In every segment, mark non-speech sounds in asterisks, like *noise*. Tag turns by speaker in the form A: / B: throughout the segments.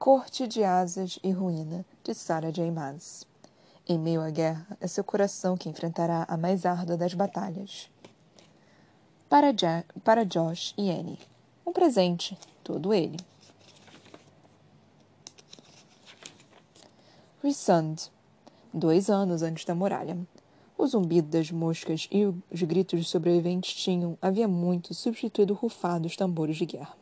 A: Corte de Asas e Ruína, de Sarah J. Maas. Em meio à guerra, é seu coração que enfrentará a mais árdua das batalhas. Para, ja para Josh e Annie. Um presente, todo ele. Rissand. Dois anos antes da muralha. O zumbido das moscas e os gritos dos sobreviventes tinham, havia muito, substituído o rufar dos tambores de guerra.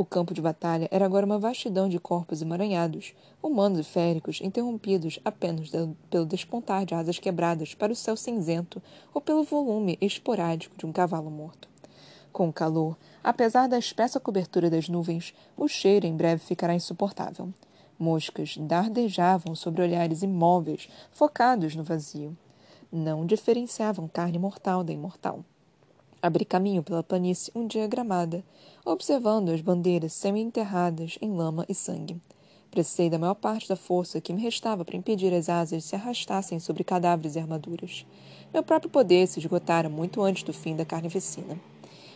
A: O campo de batalha era agora uma vastidão de corpos emaranhados, humanos e féricos, interrompidos apenas pelo despontar de asas quebradas para o céu cinzento ou pelo volume esporádico de um cavalo morto. Com o calor, apesar da espessa cobertura das nuvens, o cheiro em breve ficará insuportável. Moscas dardejavam sobre olhares imóveis, focados no vazio. Não diferenciavam carne mortal da imortal. Abri caminho pela planície um dia gramada, observando as bandeiras semi-enterradas em lama e sangue. Precisei da maior parte da força que me restava para impedir as asas se arrastassem sobre cadáveres e armaduras. Meu próprio poder se esgotara muito antes do fim da carnificina.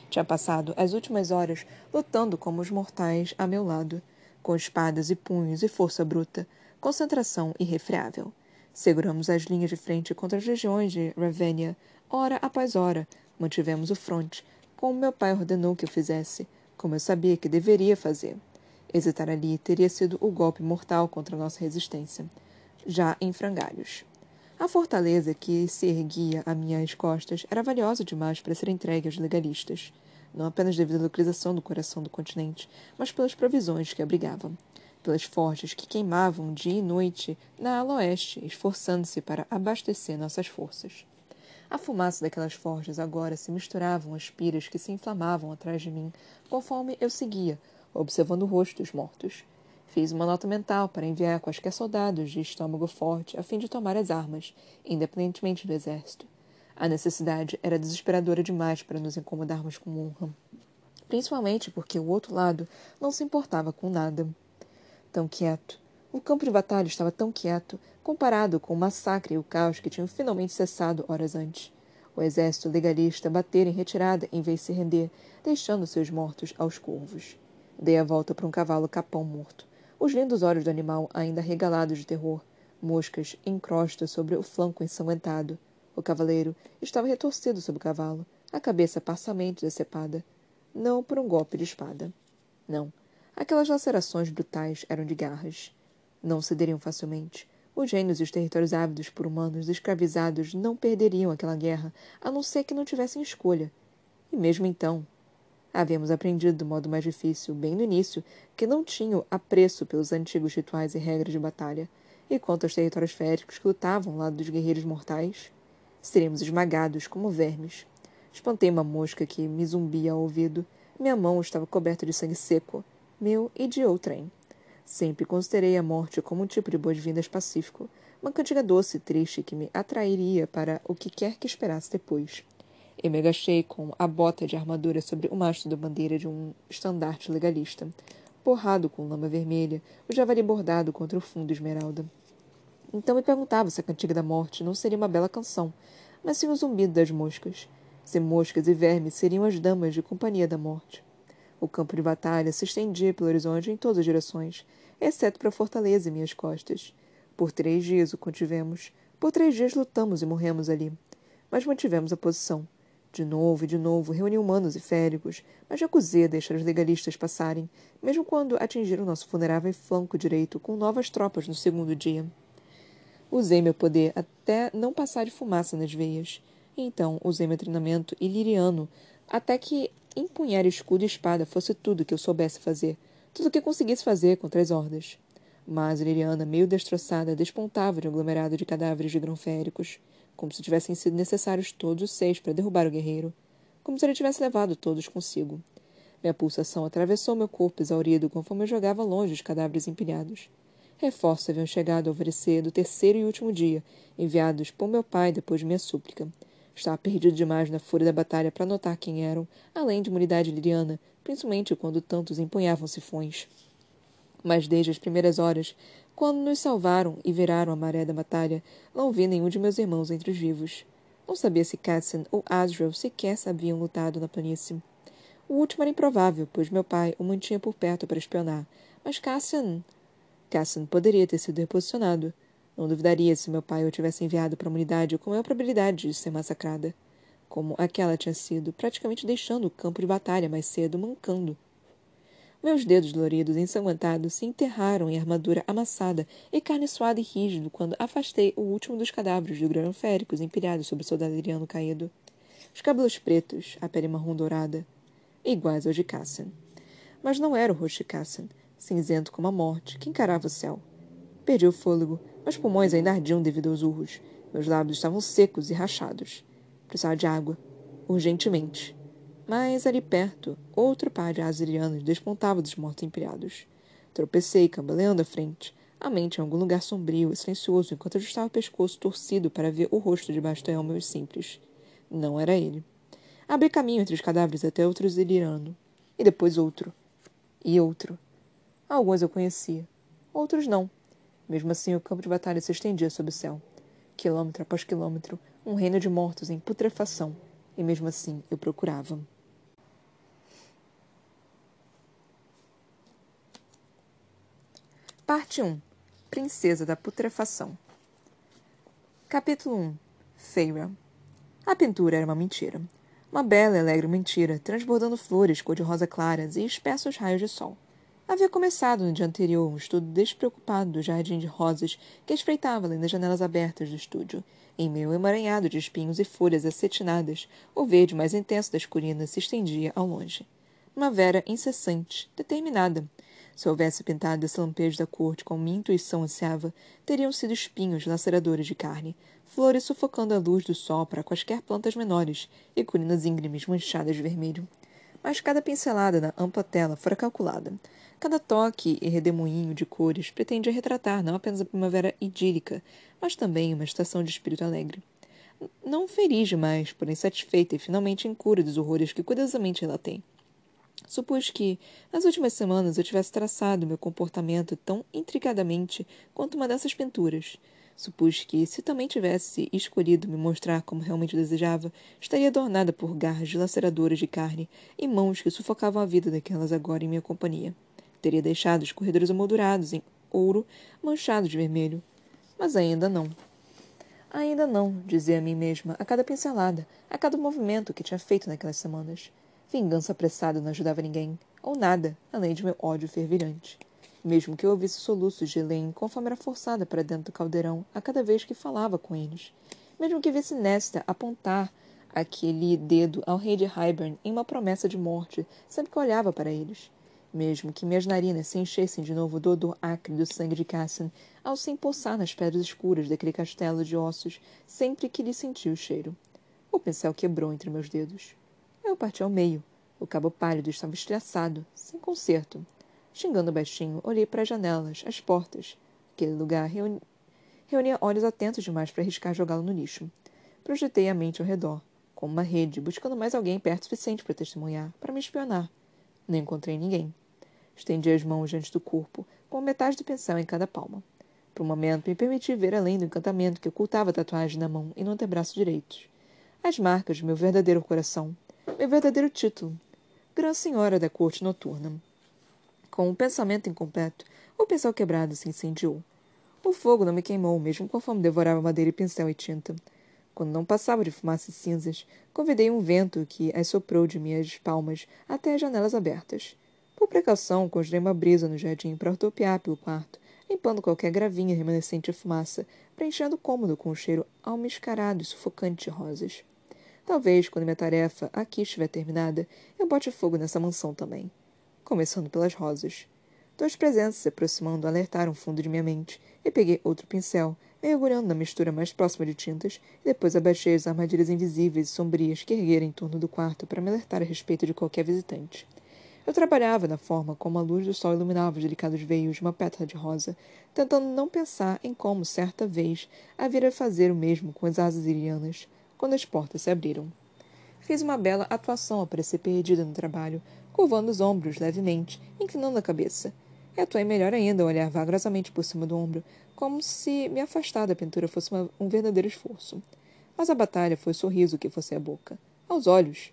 A: Tinha passado as últimas horas lutando como os mortais a meu lado, com espadas e punhos e força bruta, concentração irrefreável. Seguramos as linhas de frente contra as legiões de Ravenia, hora após hora, Mantivemos o fronte, como meu pai ordenou que eu fizesse, como eu sabia que deveria fazer. Hesitar ali teria sido o golpe mortal contra nossa resistência, já em frangalhos. A fortaleza que se erguia a minhas costas era valiosa demais para ser entregue aos legalistas, não apenas devido à localização do coração do continente, mas pelas provisões que abrigavam, pelas forjas que queimavam dia e noite na ala oeste, esforçando-se para abastecer nossas forças. A fumaça daquelas forjas agora se misturavam às piras que se inflamavam atrás de mim, conforme eu seguia, observando o rosto dos mortos. Fiz uma nota mental para enviar quaisquer soldados de estômago forte a fim de tomar as armas, independentemente do exército. A necessidade era desesperadora demais para nos incomodarmos com honra. Principalmente porque o outro lado não se importava com nada. Tão quieto. O campo de batalha estava tão quieto, comparado com o massacre e o caos que tinham finalmente cessado horas antes. O exército legalista batera em retirada em vez de se render, deixando seus mortos aos corvos. Dei a volta para um cavalo capão morto, os lindos olhos do animal ainda regalados de terror, moscas em crosta sobre o flanco ensanguentado. O cavaleiro estava retorcido sob o cavalo, a cabeça parcialmente decepada. Não por um golpe de espada. Não. Aquelas lacerações brutais eram de garras. Não cederiam facilmente. Os gênios e os territórios ávidos por humanos escravizados não perderiam aquela guerra, a não ser que não tivessem escolha. E mesmo então, havíamos aprendido do modo mais difícil, bem no início, que não tinham apreço pelos antigos rituais e regras de batalha. E quanto aos territórios féricos que lutavam ao lado dos guerreiros mortais, seríamos esmagados como vermes. Espantei uma mosca que me zumbia ao ouvido. Minha mão estava coberta de sangue seco, meu e de outrem. Sempre considerei a morte como um tipo de boas-vindas pacífico, uma cantiga doce e triste que me atrairia para o que quer que esperasse depois. Eu me agachei com a bota de armadura sobre o mastro da bandeira de um estandarte legalista, borrado com lama vermelha, o javali bordado contra o fundo esmeralda. Então me perguntava se a cantiga da morte não seria uma bela canção, mas sim o zumbido das moscas. Se moscas e vermes seriam as damas de companhia da morte. O campo de batalha se estendia pelo horizonte em todas as direções, exceto para a fortaleza em minhas costas. Por três dias o contivemos. Por três dias lutamos e morremos ali. Mas mantivemos a posição. De novo e de novo reuni humanos e féricos, mas recusei a deixar os legalistas passarem, mesmo quando atingiram nosso vulnerável flanco direito com novas tropas no segundo dia. Usei meu poder até não passar de fumaça nas veias. Então usei meu treinamento iliriano até que empunhar escudo e espada fosse tudo que eu soubesse fazer, tudo o que conseguisse fazer contra as hordas. Mas Liliana, meio destroçada, despontava de um aglomerado de cadáveres de grão-féricos, como se tivessem sido necessários todos os seis para derrubar o guerreiro, como se ele tivesse levado todos consigo. Minha pulsação atravessou meu corpo exaurido conforme eu jogava longe os cadáveres empilhados. Reforços haviam chegado ao alvorecer do terceiro e último dia, enviados por meu pai depois de minha súplica. Estava perdido demais na fúria da batalha para notar quem eram, além de uma unidade liriana, principalmente quando tantos empunhavam sifões. Mas desde as primeiras horas, quando nos salvaram e viraram a maré da batalha, não vi nenhum de meus irmãos entre os vivos. Não sabia se Cassian ou Asriel sequer haviam lutado na planície. O último era improvável, pois meu pai o mantinha por perto para espionar, mas Cassian... Cassin poderia ter sido reposicionado. Não duvidaria se meu pai o tivesse enviado para a unidade com maior probabilidade de ser massacrada. Como aquela tinha sido, praticamente deixando o campo de batalha mais cedo, mancando. Meus dedos doloridos e ensanguentados se enterraram em armadura amassada e carne suada e rígido quando afastei o último dos cadáveres de granoféricos empilhados sobre o soldado ariano caído. Os cabelos pretos, a pele marrom dourada, iguais aos de Cassian. Mas não era o rosto de Cassian, cinzento como a morte, que encarava o céu. Perdi o fôlego, meus pulmões ainda ardiam devido aos urros. Meus lábios estavam secos e rachados. Precisava de água. Urgentemente. Mas ali perto, outro par de asirianos despontava dos mortos empilhados. Tropecei, cambaleando à frente, a mente em algum lugar sombrio e silencioso enquanto ajustava o pescoço torcido para ver o rosto debaixo do elmo simples. Não era ele. Abri caminho entre os cadáveres até outro asiriano. E depois outro. E outro. Alguns eu conhecia. Outros não. Mesmo assim, o campo de batalha se estendia sob o céu. Quilômetro após quilômetro, um reino de mortos em putrefação. E mesmo assim, eu procurava. Parte 1 Princesa da Putrefação Capítulo 1 Feira A pintura era uma mentira. Uma bela e alegre mentira, transbordando flores cor-de-rosa claras e espessos raios de sol. Havia começado no dia anterior um estudo despreocupado do jardim de rosas que espreitava além das janelas abertas do estúdio. Em meio emaranhado de espinhos e folhas acetinadas, o verde mais intenso das colinas se estendia ao longe. Uma vera incessante, determinada. Se houvesse pintado esse lampejo da corte como minha intuição ansiava, teriam sido espinhos laceradores de carne, flores sufocando a luz do sol para quaisquer plantas menores e colinas íngremes manchadas de vermelho. Mas cada pincelada na ampla tela fora calculada. Cada toque e redemoinho de cores pretendia retratar não apenas a primavera idílica, mas também uma estação de espírito alegre. Não feliz demais, porém satisfeita e finalmente em cura dos horrores que cuidadosamente relatei. Supus que, nas últimas semanas, eu tivesse traçado meu comportamento tão intricadamente quanto uma dessas pinturas. Supus que, se também tivesse escolhido me mostrar como realmente desejava, estaria adornada por garras dilaceradoras de carne e mãos que sufocavam a vida daquelas agora em minha companhia. Teria deixado os corredores amoldurados em ouro manchados de vermelho. Mas ainda não. Ainda não, dizia a mim mesma, a cada pincelada, a cada movimento que tinha feito naquelas semanas. Vingança apressada não ajudava ninguém, ou nada, além de meu ódio fervilhante. Mesmo que eu ouvisse soluços de Elaine conforme era forçada para dentro do caldeirão a cada vez que falava com eles. Mesmo que visse Nesta apontar aquele dedo ao rei de Hybern em uma promessa de morte sempre que olhava para eles mesmo que minhas narinas se enchessem de novo do odor acre do sangue de Cassin, ao se empoçar nas pedras escuras daquele castelo de ossos, sempre que lhe senti o cheiro. O pincel quebrou entre meus dedos. Eu parti ao meio. O cabo pálido estava estressado, sem conserto. Xingando baixinho, olhei para as janelas, as portas. Aquele lugar reuni... reunia olhos atentos demais para arriscar jogá-lo no lixo. Projetei a mente ao redor, como uma rede, buscando mais alguém perto o suficiente para testemunhar, para me espionar. Não encontrei ninguém. Estendi as mãos diante do corpo, com metade do pincel em cada palma. Por um momento, me permiti ver além do encantamento que ocultava a tatuagem na mão e no antebraço direito. As marcas de meu verdadeiro coração, meu verdadeiro título. Grã Senhora da Corte Noturna. Com o um pensamento incompleto, o pincel quebrado se incendiou. O fogo não me queimou, mesmo conforme devorava madeira e pincel e tinta. Quando não passava de fumaça e cinzas, convidei um vento que as soprou de minhas palmas até as janelas abertas. Por precaução, conjurei uma brisa no jardim para rodopiar pelo quarto, limpando qualquer gravinha remanescente de fumaça, preenchendo o cômodo com um cheiro almiscarado e sufocante de rosas. Talvez, quando minha tarefa aqui estiver terminada, eu bote fogo nessa mansão também. Começando pelas rosas. Dois presentes se aproximando alertaram o fundo de minha mente, e peguei outro pincel, mergulhando na mistura mais próxima de tintas, e depois abaixei as armadilhas invisíveis e sombrias que ergueram em torno do quarto para me alertar a respeito de qualquer visitante. Eu trabalhava na forma como a luz do sol iluminava os delicados veios de uma pétala de rosa, tentando não pensar em como, certa vez, havia fazer o mesmo com as asas irianas, quando as portas se abriram. Fiz uma bela atuação a parecer perdida no trabalho, curvando os ombros levemente, inclinando a cabeça. E atuei melhor ainda ao olhar vagarosamente por cima do ombro, como se me afastar da pintura fosse uma, um verdadeiro esforço. Mas a batalha foi o sorriso que fosse a boca. Aos olhos,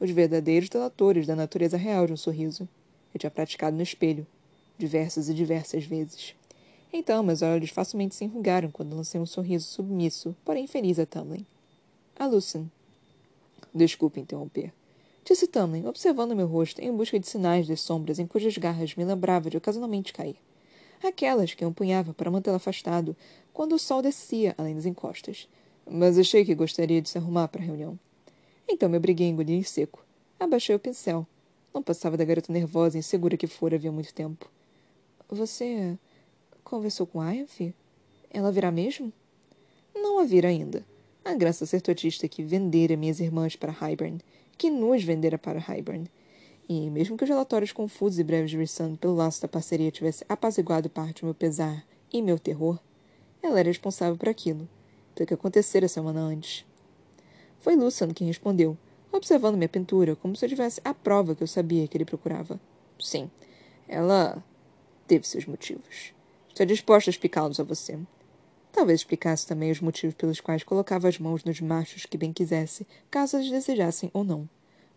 A: os verdadeiros delatores da natureza real de um sorriso. Eu tinha praticado no espelho, diversas e diversas vezes. Então, meus olhos facilmente se enrugaram quando lancei um sorriso submisso, porém feliz a Tamlin. A Lucien. Desculpe interromper. Disse Tamlin, observando meu rosto em busca de sinais das sombras em cujas garras me lembrava de ocasionalmente cair. Aquelas que eu empunhava para mantê-lo afastado quando o sol descia além das encostas. Mas achei que gostaria de se arrumar para a reunião. Então me obriguei a engolir em seco. Abaixei o pincel. Não passava da garota nervosa e insegura que fora havia muito tempo. Você conversou com Ayanfi? Ela virá mesmo? Não a vira ainda. A graça certotista que vendera minhas irmãs para Hybern, que nos vendera para Hybern. E mesmo que os relatórios confusos e breves de Rissand pelo laço da parceria tivessem apaziguado parte do meu pesar e meu terror, ela era responsável por aquilo, pelo que acontecera semana antes. Foi Lucian quem respondeu, observando minha pintura como se eu tivesse a prova que eu sabia que ele procurava. Sim, ela teve seus motivos. Estou disposta a explicá-los a você. Talvez explicasse também os motivos pelos quais colocava as mãos nos machos que bem quisesse, caso eles desejassem ou não.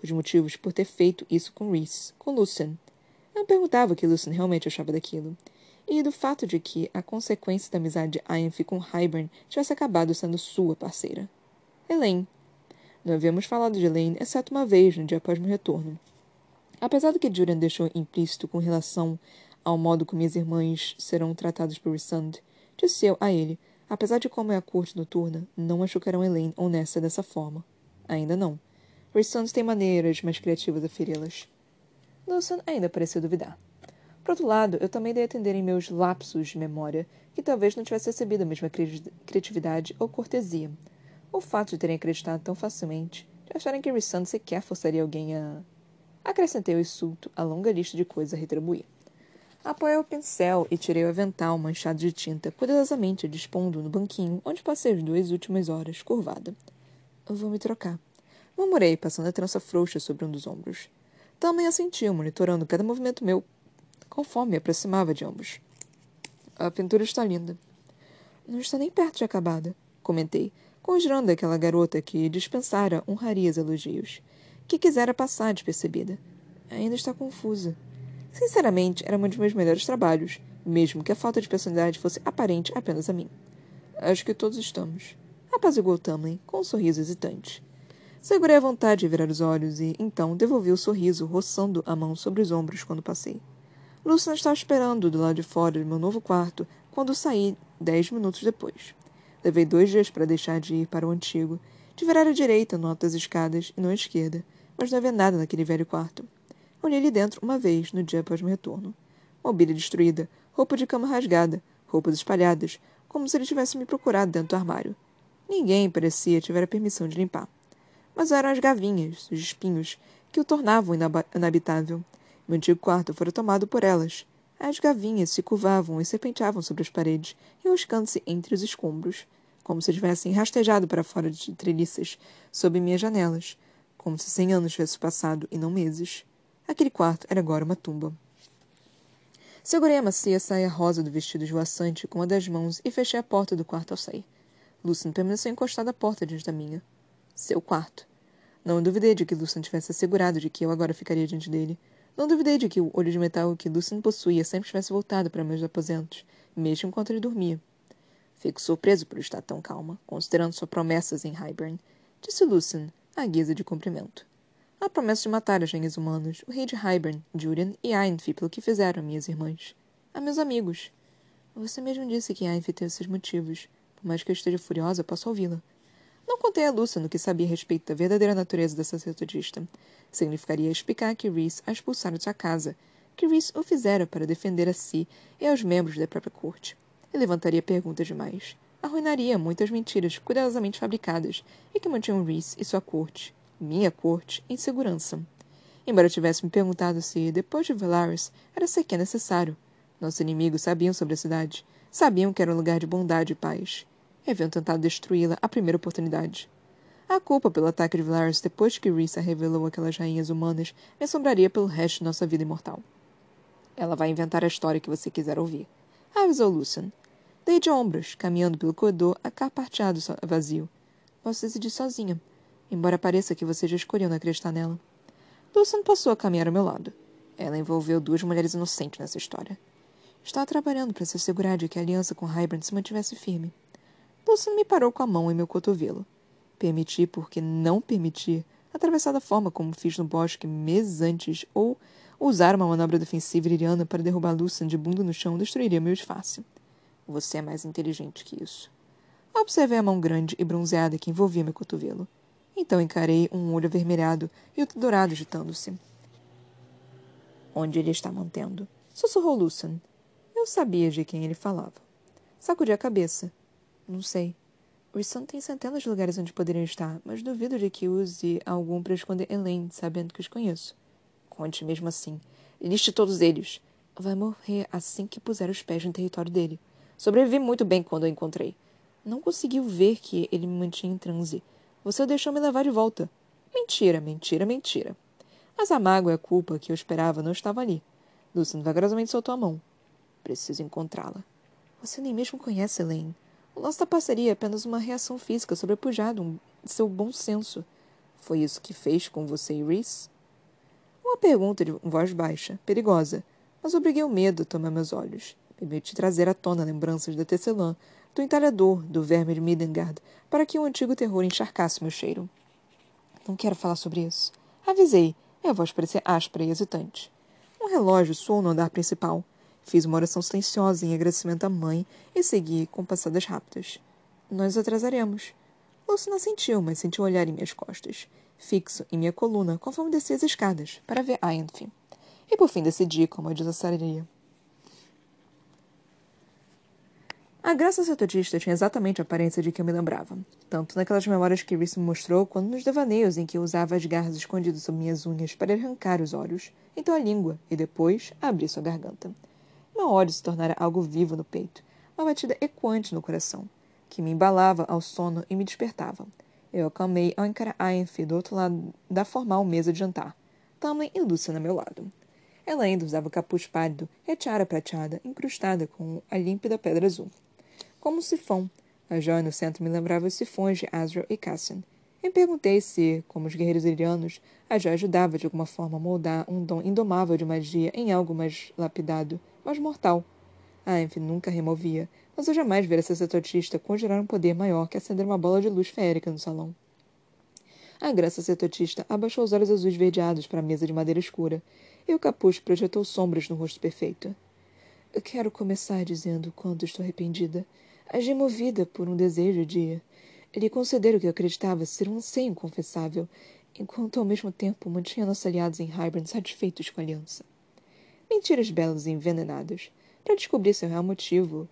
A: Os motivos por ter feito isso com Reese, com Lucian. Eu perguntava o que Lucian realmente achava daquilo. E do fato de que a consequência da amizade de Ianfi com Hybern tivesse acabado sendo sua parceira. Elaine, não havíamos falado de Elaine, exceto uma vez, no dia após meu retorno. Apesar do que Julian deixou implícito com relação ao modo como minhas irmãs serão tratadas por Rissand, disse eu a ele, apesar de como é a corte noturna, não machucarão Elaine ou Nessa dessa forma. Ainda não. Rissand tem maneiras mais criativas a feri-las. Lucian ainda pareceu duvidar. Por outro lado, eu também dei a entender em meus lapsos de memória que talvez não tivesse recebido a mesma criatividade ou cortesia, o fato de terem acreditado tão facilmente, de acharem que Rissand sequer forçaria alguém a. Acrescentei o insulto à longa lista de coisas a retribuir. Apoiei o pincel e tirei o avental manchado de tinta, cuidadosamente dispondo no banquinho onde passei as duas últimas horas, curvada. Vou me trocar. Murmurei, passando a trança frouxa sobre um dos ombros. Também assentiu, monitorando cada movimento meu, conforme me aproximava de ambos. A pintura está linda. Não está nem perto de acabada, comentei, conjurando aquela garota que dispensara honrarias elogios, que quisera passar despercebida. Ainda está confusa. Sinceramente, era um dos meus melhores trabalhos, mesmo que a falta de personalidade fosse aparente apenas a mim. Acho que todos estamos. Apaziguou Tamlin, com um sorriso hesitante. Segurei a vontade de virar os olhos e, então, devolvi o sorriso, roçando a mão sobre os ombros quando passei. Luciana estava esperando do lado de fora do meu novo quarto quando saí dez minutos depois. Levei dois dias para deixar de ir para o antigo, de virar à direita no alto das escadas e não à esquerda, mas não havia nada naquele velho quarto. Olhei ali dentro uma vez, no dia após meu retorno. Mobília destruída, roupa de cama rasgada, roupas espalhadas, como se ele tivesse me procurado dentro do armário. Ninguém, parecia, tivera permissão de limpar. Mas eram as gavinhas, os espinhos, que o tornavam inabitável. Meu antigo quarto fora tomado por elas. As gavinhas se curvavam e serpenteavam sobre as paredes, enroscando-se entre os escombros como se tivessem rastejado para fora de treliças sob minhas janelas, como se cem anos tivessem passado e não meses. Aquele quarto era agora uma tumba. Segurei a macia saia rosa do vestido esvoaçante com uma das mãos e fechei a porta do quarto ao sair. Lucian permaneceu encostado à porta diante da minha. Seu quarto. Não duvidei de que Lucian tivesse assegurado de que eu agora ficaria diante dele. Não duvidei de que o olho de metal que Lucian possuía sempre tivesse voltado para meus aposentos, mesmo enquanto ele dormia. Fico surpreso por estar tão calma, considerando suas promessas em Hybern, disse Lucian, à guisa de cumprimento. A promessa de matar as rainhas humanas, o rei de Hybern, Jurian e Ainfi pelo que fizeram a minhas irmãs. A meus amigos. Você mesmo disse que Ainfi teve seus motivos. Por mais que eu esteja furiosa, posso ouvi-la. Não contei a Lucian no que sabia a respeito da verdadeira natureza dessa sacerdotista. Significaria explicar que Rhys a expulsara de sua casa, que Rhys o fizera para defender a si e aos membros da própria corte e levantaria perguntas demais. Arruinaria muitas mentiras cuidadosamente fabricadas e que mantinham Reese e sua corte, minha corte, em segurança. Embora tivesse me perguntado se, depois de Velaris, era sequer necessário. Nossos inimigos sabiam sobre a cidade. Sabiam que era um lugar de bondade e paz. Haviam tentado destruí-la à primeira oportunidade. A culpa pelo ataque de Velaris depois que Risa revelou aquelas rainhas humanas me assombraria pelo resto de nossa vida imortal. Ela vai inventar a história que você quiser ouvir avisou Lucian. Dei de ombros, caminhando pelo corredor aparteado vazio. Posso decidir sozinha, embora pareça que você já escolheu não acreditar nela. Lucian passou a caminhar ao meu lado. Ela envolveu duas mulheres inocentes nessa história. Estava trabalhando para se assegurar de que a aliança com Hybern se mantivesse firme. Lucian me parou com a mão em meu cotovelo. Permiti, porque não permiti, atravessar da forma como fiz no bosque meses antes, ou usar uma manobra defensiva iriana para derrubar Lucian de bunda no chão destruiria meu disfarce. Você é mais inteligente que isso. Observei a mão grande e bronzeada que envolvia meu cotovelo. Então encarei um olho avermelhado e outro dourado agitando-se. Onde ele está mantendo? Sussurrou Lucian. Eu sabia de quem ele falava. Sacudi a cabeça. Não sei. Risson tem centenas de lugares onde poderiam estar, mas duvido de que use algum para esconder Elaine, sabendo que os conheço. Conte mesmo assim. Liste todos eles. Vai morrer assim que puser os pés no território dele. Sobrevivi muito bem quando o encontrei. Não conseguiu ver que ele me mantinha em transe. Você o deixou me levar de volta. Mentira, mentira, mentira. Mas a mágoa e a culpa que eu esperava não estavam ali. Lucian vagarosamente soltou a mão. Preciso encontrá-la. Você nem mesmo conhece Elaine. Da parceria é apenas uma reação física sobrepujada de seu bom senso. Foi isso que fez com você e Reese? Uma pergunta de voz baixa, perigosa, mas obriguei o medo a tomar meus olhos. Permiti trazer à tona lembranças da tecelã, do entalhador, do verme de Midengard, para que o antigo terror encharcasse meu cheiro. Não quero falar sobre isso. Avisei, minha voz parecia áspera e hesitante. Um relógio soou no andar principal. Fiz uma oração silenciosa em agradecimento à mãe e segui com passadas rápidas. Nós atrasaremos. Lucina sentiu, mas sentiu um olhar em minhas costas, fixo em minha coluna, conforme descia as escadas, para ver Aenfi. E por fim decidi como a desaçaria. A graça sacerdotista tinha exatamente a aparência de que eu me lembrava, tanto naquelas memórias que Reese me mostrou, quanto nos devaneios em que eu usava as garras escondidas sob minhas unhas para arrancar os olhos, então a língua, e depois abrir sua garganta. Meu ódio se tornara algo vivo no peito, uma batida ecoante no coração, que me embalava ao sono e me despertava. Eu acalmei ao encarar Ainfi do outro lado da formal mesa de jantar, Tamlin e Lúcia meu lado. Ela ainda usava capuz pálido e a tiara prateada incrustada com a límpida pedra azul. Como um sifão, a joia no centro me lembrava os sifões de Azrael e Cassian. Me perguntei se, como os guerreiros irianos, a joia ajudava de alguma forma a moldar um dom indomável de magia em algo mais lapidado mas mortal. A Enfi nunca removia, mas eu jamais vira sacerdotista conjurar um poder maior que acender uma bola de luz feérica no salão. A graça sacerdotista abaixou os olhos azuis verdeados para a mesa de madeira escura, e o capuz projetou sombras no rosto perfeito. Eu quero começar dizendo quanto estou arrependida. Agi movida por um desejo de lhe conceder o que eu acreditava ser um anseio inconfessável, enquanto ao mesmo tempo mantinha nossos aliados em Hybern satisfeitos com a aliança. Mentiras belas e envenenadas. Para descobrir seu real motivo,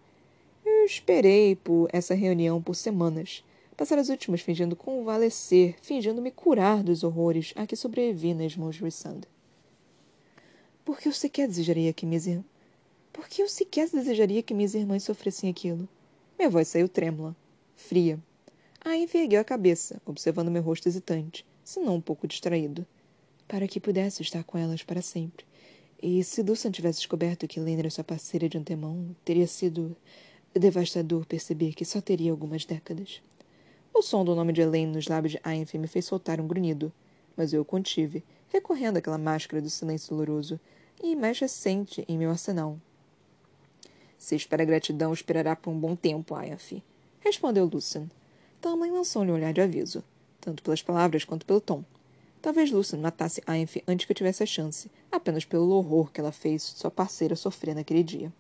A: eu esperei por essa reunião por semanas. Passar as últimas fingindo convalescer, fingindo me curar dos horrores a que sobrevivi nas mãos de. Por que eu sequer desejaria que minhas irmãs... Por que eu sequer desejaria que minhas irmãs sofressem aquilo? Minha voz saiu trêmula, fria. Aí envergueu a cabeça, observando meu rosto hesitante, se não um pouco distraído, para que pudesse estar com elas para sempre. E se Dulce tivesse descoberto que Lena era sua parceira de antemão, teria sido devastador perceber que só teria algumas décadas. O som do nome de Elaine nos lábios de Ainfe me fez soltar um grunhido, mas eu o contive, recorrendo àquela máscara do silêncio doloroso e mais recente em meu arsenal. Se espera gratidão, esperará por um bom tempo, Ainfe, respondeu Lucian. Tamlin lançou-lhe um olhar de aviso, tanto pelas palavras quanto pelo tom. Talvez Lucian matasse Ainf antes que eu tivesse a chance, apenas pelo horror que ela fez sua parceira sofrer naquele dia.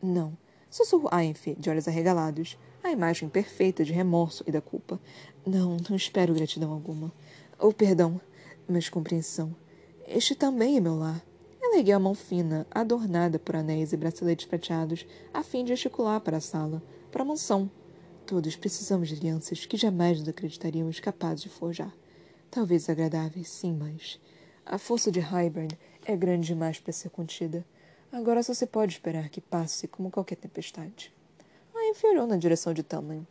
A: Não, sussurrou Ainf, de olhos arregalados, a imagem perfeita de remorso e da culpa. Não, não espero gratidão alguma. Ou perdão, mas compreensão. Este também é meu lar. Erguei a mão fina, adornada por anéis e braceletes prateados, a fim de gesticular para a sala, para a mansão. Todos precisamos de alianças que jamais nos acreditaríamos capazes de forjar. Talvez agradáveis, sim, mas. A força de Hybern é grande demais para ser contida. Agora só se pode esperar que passe como qualquer tempestade. A enfiorou na direção de Tamlin.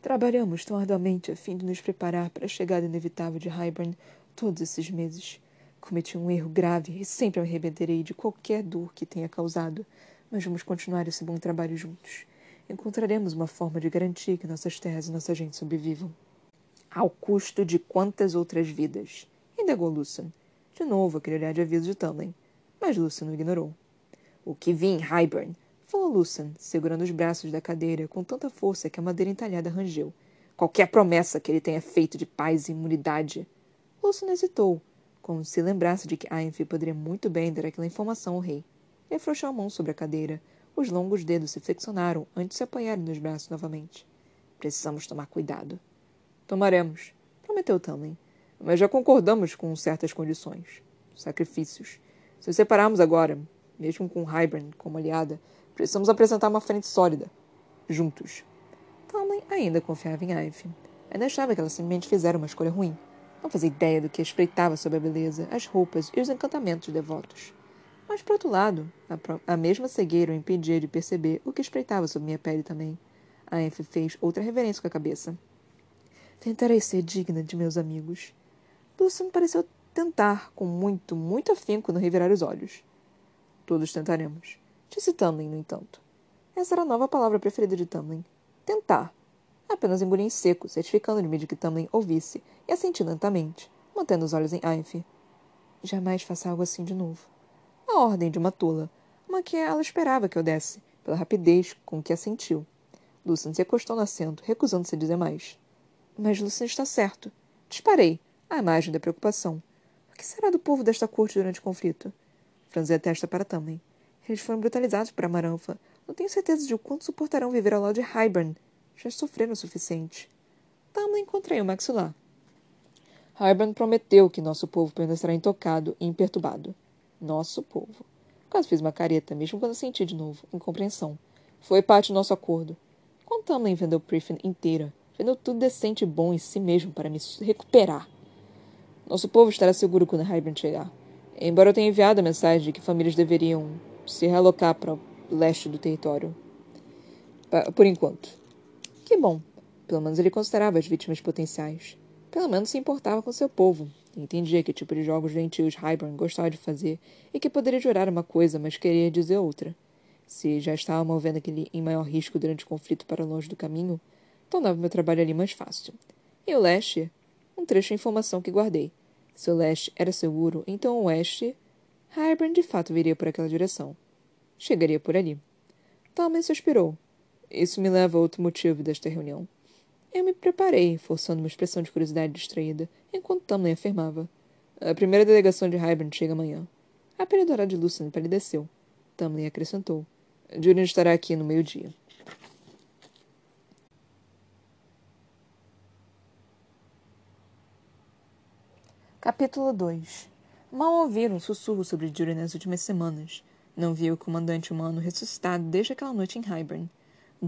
A: Trabalhamos tão arduamente a fim de nos preparar para a chegada inevitável de Hybern todos esses meses. Cometi um erro grave e sempre me arrependerei de qualquer dor que tenha causado, mas vamos continuar esse bom trabalho juntos. Encontraremos uma forma de garantir que nossas terras e nossa gente sobrevivam. Ao custo de quantas outras vidas? Indagou Lucian. De novo aquele olhar de aviso de Tamlin. Mas Lucian o ignorou. O que vi em Highburn, falou Lucian, segurando os braços da cadeira com tanta força que a madeira entalhada rangeu. Qualquer promessa que ele tenha feito de paz e imunidade. Lucian hesitou, como se lembrasse de que Ainfi poderia muito bem dar aquela informação ao rei. Ele afrouxou a mão sobre a cadeira. Os longos dedos se flexionaram antes de se apoiarem nos braços novamente. Precisamos tomar cuidado. Tomaremos, prometeu Tamlin. Mas já concordamos com certas condições. Sacrifícios. Se nos separarmos agora, mesmo com Hybern como aliada, precisamos apresentar uma frente sólida. Juntos. Tamlin ainda confiava em Ivy. Ainda achava que ela simplesmente fizera uma escolha ruim. Não fazia ideia do que espreitava sobre a beleza, as roupas e os encantamentos devotos. Mas, por outro lado, a, a mesma cegueira o impedia de perceber o que espreitava sobre minha pele também. A fez outra reverência com a cabeça. Tentarei ser digna de meus amigos. Lucian pareceu tentar, com muito, muito afinco, não revirar os olhos. Todos tentaremos. Disse Tamlin, no entanto. Essa era a nova palavra preferida de Tamlin. Tentar. Apenas engoliu em seco, certificando-me de que Tamlin ouvisse, e assentiu lentamente, mantendo os olhos em Ainfe. Jamais faça algo assim de novo. A ordem de uma tola, uma que ela esperava que eu desse, pela rapidez com que assentiu. Lucian se acostou no assento, recusando-se a dizer mais. Mas Lucian está certo. Disparei, à imagem da preocupação. O que será do povo desta corte durante o conflito? Franzi a testa para Tamlin. Eles foram brutalizados por Amaranfa. Não tenho certeza de o quanto suportarão viver ao lado de Hybern. Já sofreram o suficiente. Tamlin contraiu o maxilar. Hybern prometeu que nosso povo permanecerá intocado e imperturbado. Nosso povo. Quase fiz uma careta, mesmo quando senti de novo, incompreensão. Foi parte do nosso acordo. Quando Tamlin vendeu Priffin inteira, vendeu tudo decente e bom em si mesmo para me recuperar. Nosso povo estará seguro quando Hybern chegar. Embora eu tenha enviado a mensagem de que famílias deveriam se realocar para o leste do território. Por enquanto. Que bom. Pelo menos ele considerava as vítimas potenciais. Pelo menos se importava com seu povo. Entendia que tipo de jogos gentios Hybern gostava de fazer e que poderia jurar uma coisa, mas queria dizer outra. Se já estava movendo aquele em maior risco durante o conflito para longe do caminho, tornava meu trabalho ali mais fácil. E o leste? Um trecho de informação que guardei. Se o leste era seguro, então o oeste Hybern de fato viria por aquela direção. Chegaria por ali. Talman suspirou. Isso me leva a outro motivo desta reunião. Eu me preparei, forçando uma expressão de curiosidade distraída, enquanto Tamlin afirmava. A primeira delegação de Hybern chega amanhã. A pele de Lucian palideceu. Tamlin acrescentou. Julian estará aqui no meio-dia. Capítulo 2 Mal ouviram um sussurro sobre Jury nas últimas semanas. Não viu o comandante humano ressuscitado desde aquela noite em Hybern.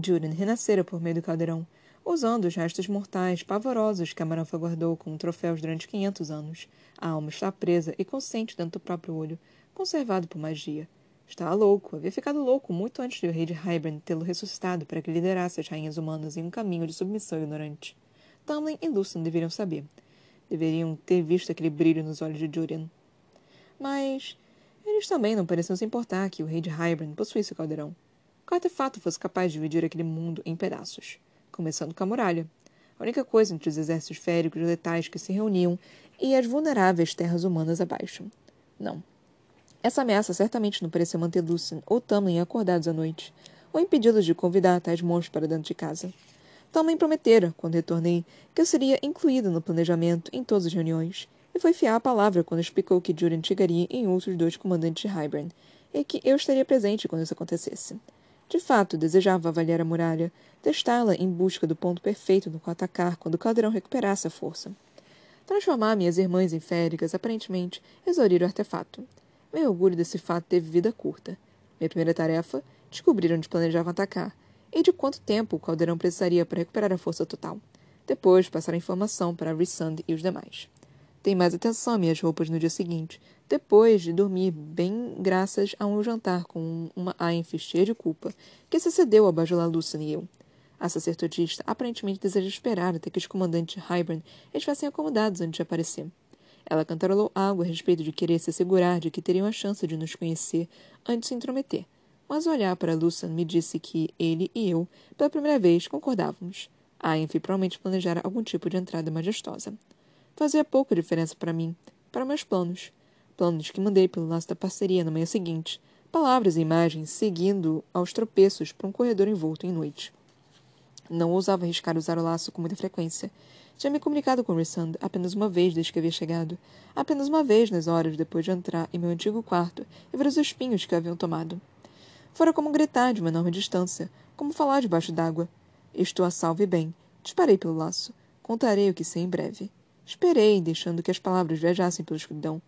A: Jurin renascera por meio do caldeirão, usando os restos mortais pavorosos que Amaranfa guardou como troféus durante 500 anos. A alma está presa e consciente dentro do próprio olho, conservado por magia. Estava louco, havia ficado louco muito antes de o rei de Hybern tê-lo ressuscitado para que liderasse as rainhas humanas em um caminho de submissão ignorante. Tamlin e Lucian deveriam saber. Deveriam ter visto aquele brilho nos olhos de Julian. Mas eles também não pareciam se importar que o rei de Hybern possuísse o caldeirão. Que artefato fosse capaz de dividir aquele mundo em pedaços, começando com a muralha. A única coisa entre os exércitos féricos letais que se reuniam e as vulneráveis terras humanas abaixo. Não. Essa ameaça certamente não parecia manter Lucien ou Tamlin acordados à noite, ou impedi-los de convidar tais monstros para dentro de casa. Tamlin prometera, quando retornei, que eu seria incluído no planejamento em todas as reuniões, e foi fiar a palavra quando explicou que Julian chegaria em outros dois comandantes de Hybern, e que eu estaria presente quando isso acontecesse. De fato, desejava avaliar a muralha, testá-la em busca do ponto perfeito no qual atacar quando o caldeirão recuperasse a força. Transformar minhas irmãs em féricas, aparentemente, exaurir o artefato. Meu orgulho desse fato teve vida curta. Minha primeira tarefa, descobrir onde planejavam atacar, e de quanto tempo o caldeirão precisaria para recuperar a força total. Depois, passar a informação para Rissand e os demais. Dei mais atenção às minhas roupas no dia seguinte, depois de dormir bem graças a um jantar com uma Ainf cheia de culpa, que se cedeu a bajular Lucian e eu. A sacerdotista aparentemente deseja esperar até que os comandantes Hybern estivessem acomodados antes de aparecer. Ela cantarolou algo a respeito de querer se assegurar de que teriam a chance de nos conhecer antes de se intrometer, mas olhar para Lucian me disse que ele e eu, pela primeira vez, concordávamos. Ainf provavelmente planejara algum tipo de entrada majestosa. Fazia pouca diferença para mim, para meus planos. Planos que mandei pelo laço da parceria na manhã seguinte, palavras e imagens seguindo aos tropeços por um corredor envolto em noite. Não ousava arriscar usar o laço com muita frequência. Tinha me comunicado com Rissand apenas uma vez desde que havia chegado. Apenas uma vez nas horas depois de entrar em meu antigo quarto e ver os espinhos que haviam tomado. Fora como gritar de uma enorme distância, como falar debaixo d'água. Estou a salvo e bem. Disparei pelo laço. Contarei o que sei em breve. Esperei, deixando que as palavras viajassem pela escuridão.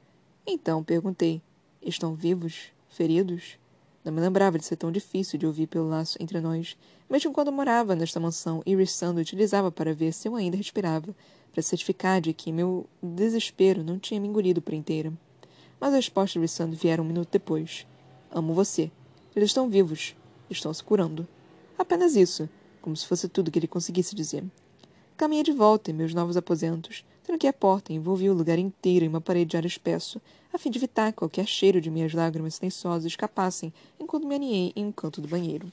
A: Então perguntei: Estão vivos? Feridos? Não me lembrava de ser tão difícil de ouvir pelo laço entre nós, mesmo quando morava nesta mansão e Rissando utilizava para ver se eu ainda respirava, para certificar de que meu desespero não tinha me engolido por inteira. Mas as respostas de Rissando vieram um minuto depois. Amo você. Eles estão vivos. Estão se curando. Apenas isso, como se fosse tudo que ele conseguisse dizer. Caminhei de volta em meus novos aposentos, Tranquei a porta e envolvi o lugar inteiro em uma parede de ar espesso, a fim de evitar que qualquer cheiro de minhas lágrimas silenciosas escapassem enquanto me aninhei em um canto do banheiro.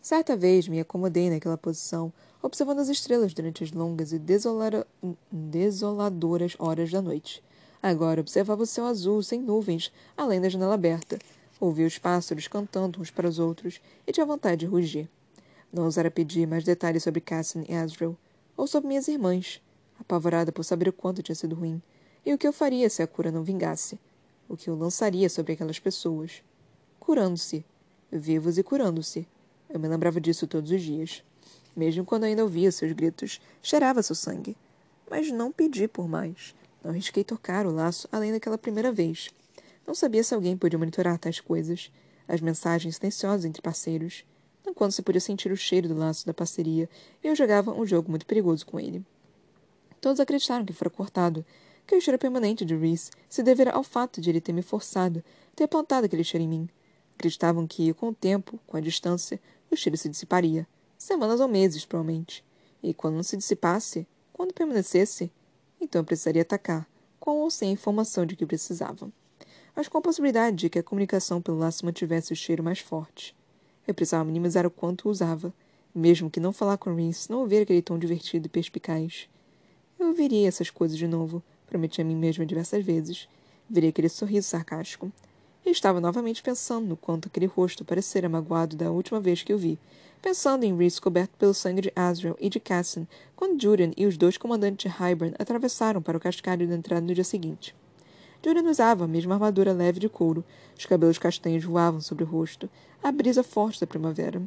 A: Certa vez me acomodei naquela posição, observando as estrelas durante as longas e desoladoras horas da noite. Agora observava o céu azul, sem nuvens, além da janela aberta. Ouvia os pássaros cantando uns para os outros e tinha vontade de rugir. Não ousara pedir mais detalhes sobre Cassian e Asriel, ou sobre minhas irmãs apavorada por saber o quanto tinha sido ruim, e o que eu faria se a cura não vingasse, o que eu lançaria sobre aquelas pessoas. Curando-se, vivos e curando-se. Eu me lembrava disso todos os dias. Mesmo quando ainda ouvia seus gritos, cheirava seu sangue. Mas não pedi por mais. Não arrisquei tocar o laço além daquela primeira vez. Não sabia se alguém podia monitorar tais coisas. As mensagens silenciosas entre parceiros. Não quando se podia sentir o cheiro do laço da parceria, eu jogava um jogo muito perigoso com ele. Todos acreditaram que fora cortado, que o cheiro permanente de Reese se deverá ao fato de ele ter me forçado, ter plantado aquele cheiro em mim. Acreditavam que, com o tempo, com a distância, o cheiro se dissiparia. Semanas ou meses, provavelmente. E quando não se dissipasse, quando permanecesse, então eu precisaria atacar, com ou sem a informação de que precisava. Mas com a possibilidade de que a comunicação pelo laço mantivesse o cheiro mais forte. Eu precisava minimizar o quanto usava, mesmo que não falar com Reese não ouvir aquele tom divertido e perspicaz. Eu ouviria essas coisas de novo, prometi a mim mesma diversas vezes. Veria aquele sorriso sarcástico. E estava novamente pensando no quanto aquele rosto parecera magoado da última vez que o vi, pensando em Reese coberto pelo sangue de Asriel e de Cassin, quando Julian e os dois comandantes de Hybern atravessaram para o cascalho da entrada no dia seguinte. Julian usava a mesma armadura leve de couro, os cabelos castanhos voavam sobre o rosto, a brisa forte da primavera.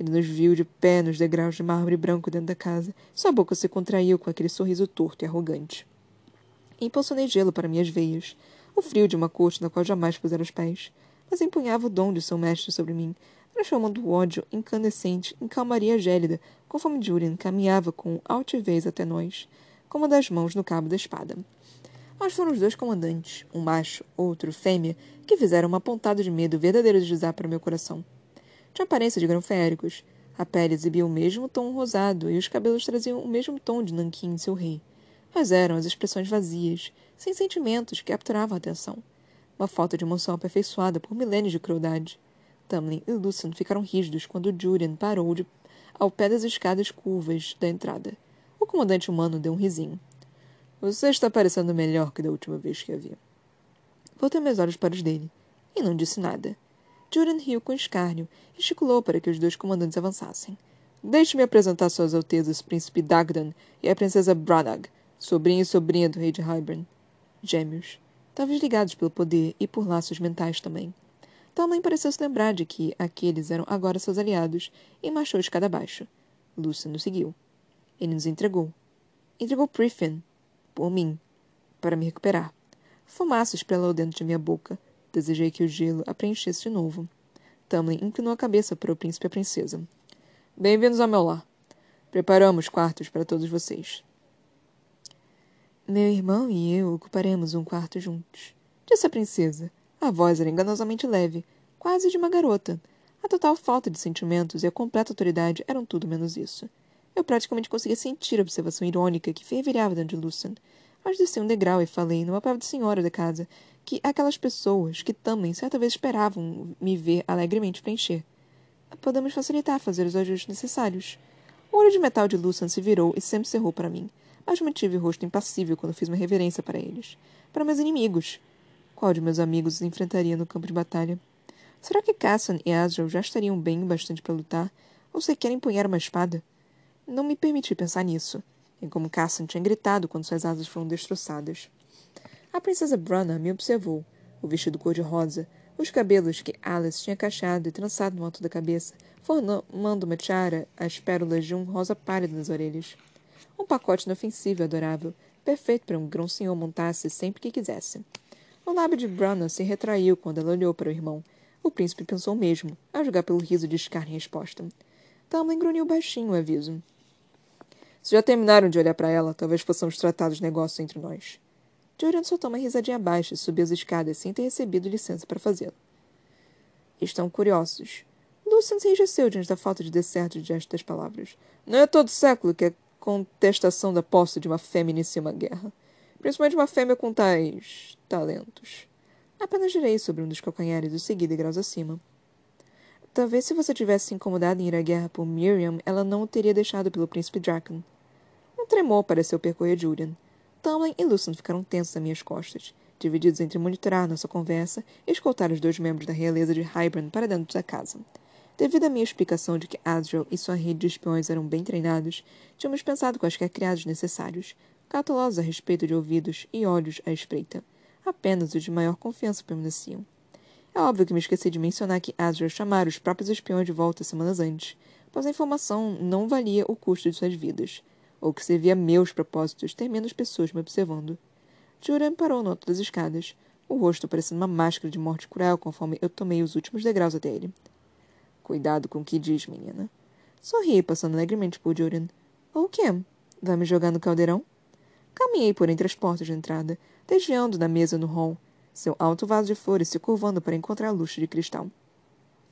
A: Ele nos viu de pé nos degraus de mármore branco dentro da casa. Sua boca se contraiu com aquele sorriso torto e arrogante. Impulsionei gelo para minhas veias, o frio de uma corte na qual jamais pusera os pés, mas empunhava o dom de seu mestre sobre mim, transformando o ódio incandescente em calmaria gélida, conforme Julian caminhava com altivez até nós, com uma das mãos no cabo da espada. Mas foram os dois comandantes, um macho, outro fêmea, que fizeram uma pontada de medo verdadeiro deslizar para meu coração. Tinha aparência de granféricos. A pele exibia o mesmo tom rosado e os cabelos traziam o mesmo tom de Nanquim, seu rei. Mas eram as expressões vazias, sem sentimentos, que capturavam a atenção. Uma falta de emoção aperfeiçoada por milênios de crueldade. Tamlin e Lucian ficaram rígidos quando Julian parou de, ao pé das escadas curvas da entrada. O comandante humano deu um risinho. Você está parecendo melhor que da última vez que a vi. Voltei meus olhos para os dele e não disse nada. Julian riu com escárnio e gesticulou para que os dois comandantes avançassem. Deixe-me apresentar Suas Altezas Príncipe Dagdan e a Princesa Branagh, sobrinho e sobrinha do rei de Hybern. Gêmeos. Talvez ligados pelo poder e por laços mentais também. Talmãe pareceu se lembrar de que aqueles eram agora seus aliados e marchou escada abaixo. Lúcia nos seguiu. Ele nos entregou. Entregou Priffin. Por mim. Para me recuperar. Fumaça esprelou dentro de minha boca, Desejei que o gelo a preenchesse de novo. Tamlin inclinou a cabeça para o príncipe e a princesa. Bem-vindos ao meu lar. Preparamos quartos para todos vocês. Meu irmão e eu ocuparemos um quarto juntos, disse a princesa. A voz era enganosamente leve, quase de uma garota. A total falta de sentimentos e a completa autoridade eram tudo menos isso. Eu praticamente conseguia sentir a observação irônica que fervilhava dentro de Lucian. Mas desci um degrau e falei, numa papel de senhora da casa, que aquelas pessoas que também certa vez esperavam me ver alegremente preencher. Podemos facilitar fazer os ajustes necessários. O olho de metal de Lucian se virou e sempre cerrou para mim, mas mantive o rosto impassível quando fiz uma reverência para eles. Para meus inimigos. qual de meus amigos os enfrentaria no campo de batalha? Será que Cassan e Azrael já estariam bem o bastante para lutar? Ou sequer empunhar uma espada? Não me permiti pensar nisso, em como Cassan tinha gritado quando suas asas foram destroçadas. A princesa Branna me observou, o vestido cor-de-rosa, os cabelos que Alice tinha cachado e trançado no alto da cabeça, formando uma tiara as pérolas de um rosa pálido nas orelhas. Um pacote inofensivo e adorável, perfeito para um grão-senhor montasse sempre que quisesse. O lábio de Branna se retraiu quando ela olhou para o irmão, o príncipe pensou mesmo, a julgar pelo riso de Scar em resposta. Tamlin grunhiu baixinho o aviso. Se já terminaram de olhar para ela, talvez possamos tratar dos negócios entre nós. Jordan soltou uma risadinha baixa e subiu as escadas sem ter recebido licença para fazê-lo. Estão curiosos. Lucian se enrijeceu diante da falta de decerto diante das palavras. Não é todo século que a contestação da posse de uma fêmea inicia uma guerra. Principalmente uma fêmea com tais talentos. Apenas girei sobre um dos calcanhares e segui degraus acima. Talvez se você tivesse se incomodado em ir à guerra por Miriam, ela não o teria deixado pelo príncipe Draken. Um tremor pareceu percorrer Julian. Tamlin e Lucian ficaram tensos às minhas costas, divididos entre monitorar nossa conversa e escoltar os dois membros da realeza de Hybern para dentro da casa. Devido à minha explicação de que Azrael e sua rede de espiões eram bem treinados, tínhamos pensado quaisquer criados necessários, cautelosos a respeito de ouvidos e olhos à espreita. Apenas os de maior confiança permaneciam. É óbvio que me esqueci de mencionar que Azrael chamara os próprios espiões de volta semanas antes, pois a informação não valia o custo de suas vidas, ou que servia meus propósitos ter menos pessoas me observando. Juran parou no alto das escadas, o rosto parecendo uma máscara de morte cruel conforme eu tomei os últimos degraus até ele. Cuidado com o que diz, menina. Sorri, passando alegremente por Juran. Ou o quê? Vai me jogar no caldeirão? Caminhei por entre as portas de entrada, desviando da mesa no hall, seu alto vaso de flores se curvando para encontrar a luxo de cristal.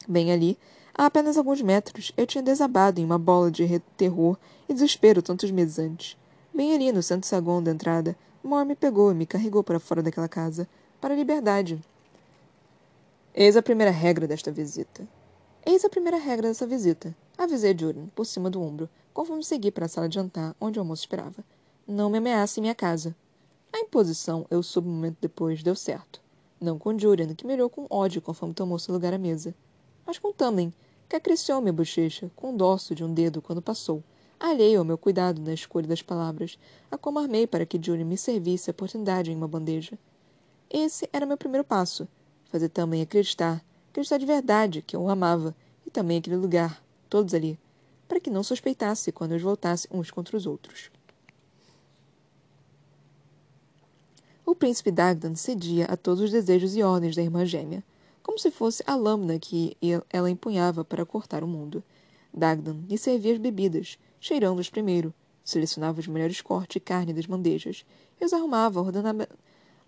A: Bem ali, a apenas alguns metros, eu tinha desabado em uma bola de terror e desespero tantos meses antes. Bem ali, no centro saguão da entrada, Mor me pegou e me carregou para fora daquela casa, para a liberdade. Eis a primeira regra desta visita. Eis a primeira regra dessa visita. Avisei Jordan, por cima do ombro, conforme segui para a sala de jantar, onde o almoço esperava. Não me ameace em minha casa. A imposição, eu soube um momento depois, deu certo. Não com Julian, que me olhou com ódio conforme tomou seu lugar à mesa. Mas com Tamlin, que acariciou minha bochecha com o dorso de um dedo quando passou, alheio ao meu cuidado na escolha das palavras, a como armei para que Julian me servisse a oportunidade em uma bandeja. Esse era meu primeiro passo, fazer Tamlin acreditar, acreditar de verdade que eu o amava, e também aquele lugar, todos ali, para que não suspeitasse quando eu voltasse uns contra os outros. O príncipe Dagdan cedia a todos os desejos e ordens da irmã gêmea, como se fosse a lâmina que ela empunhava para cortar o mundo. Dagdan lhe servia as bebidas, cheirando-as primeiro, selecionava os melhores cortes de carne das bandejas e os arrumava ordenada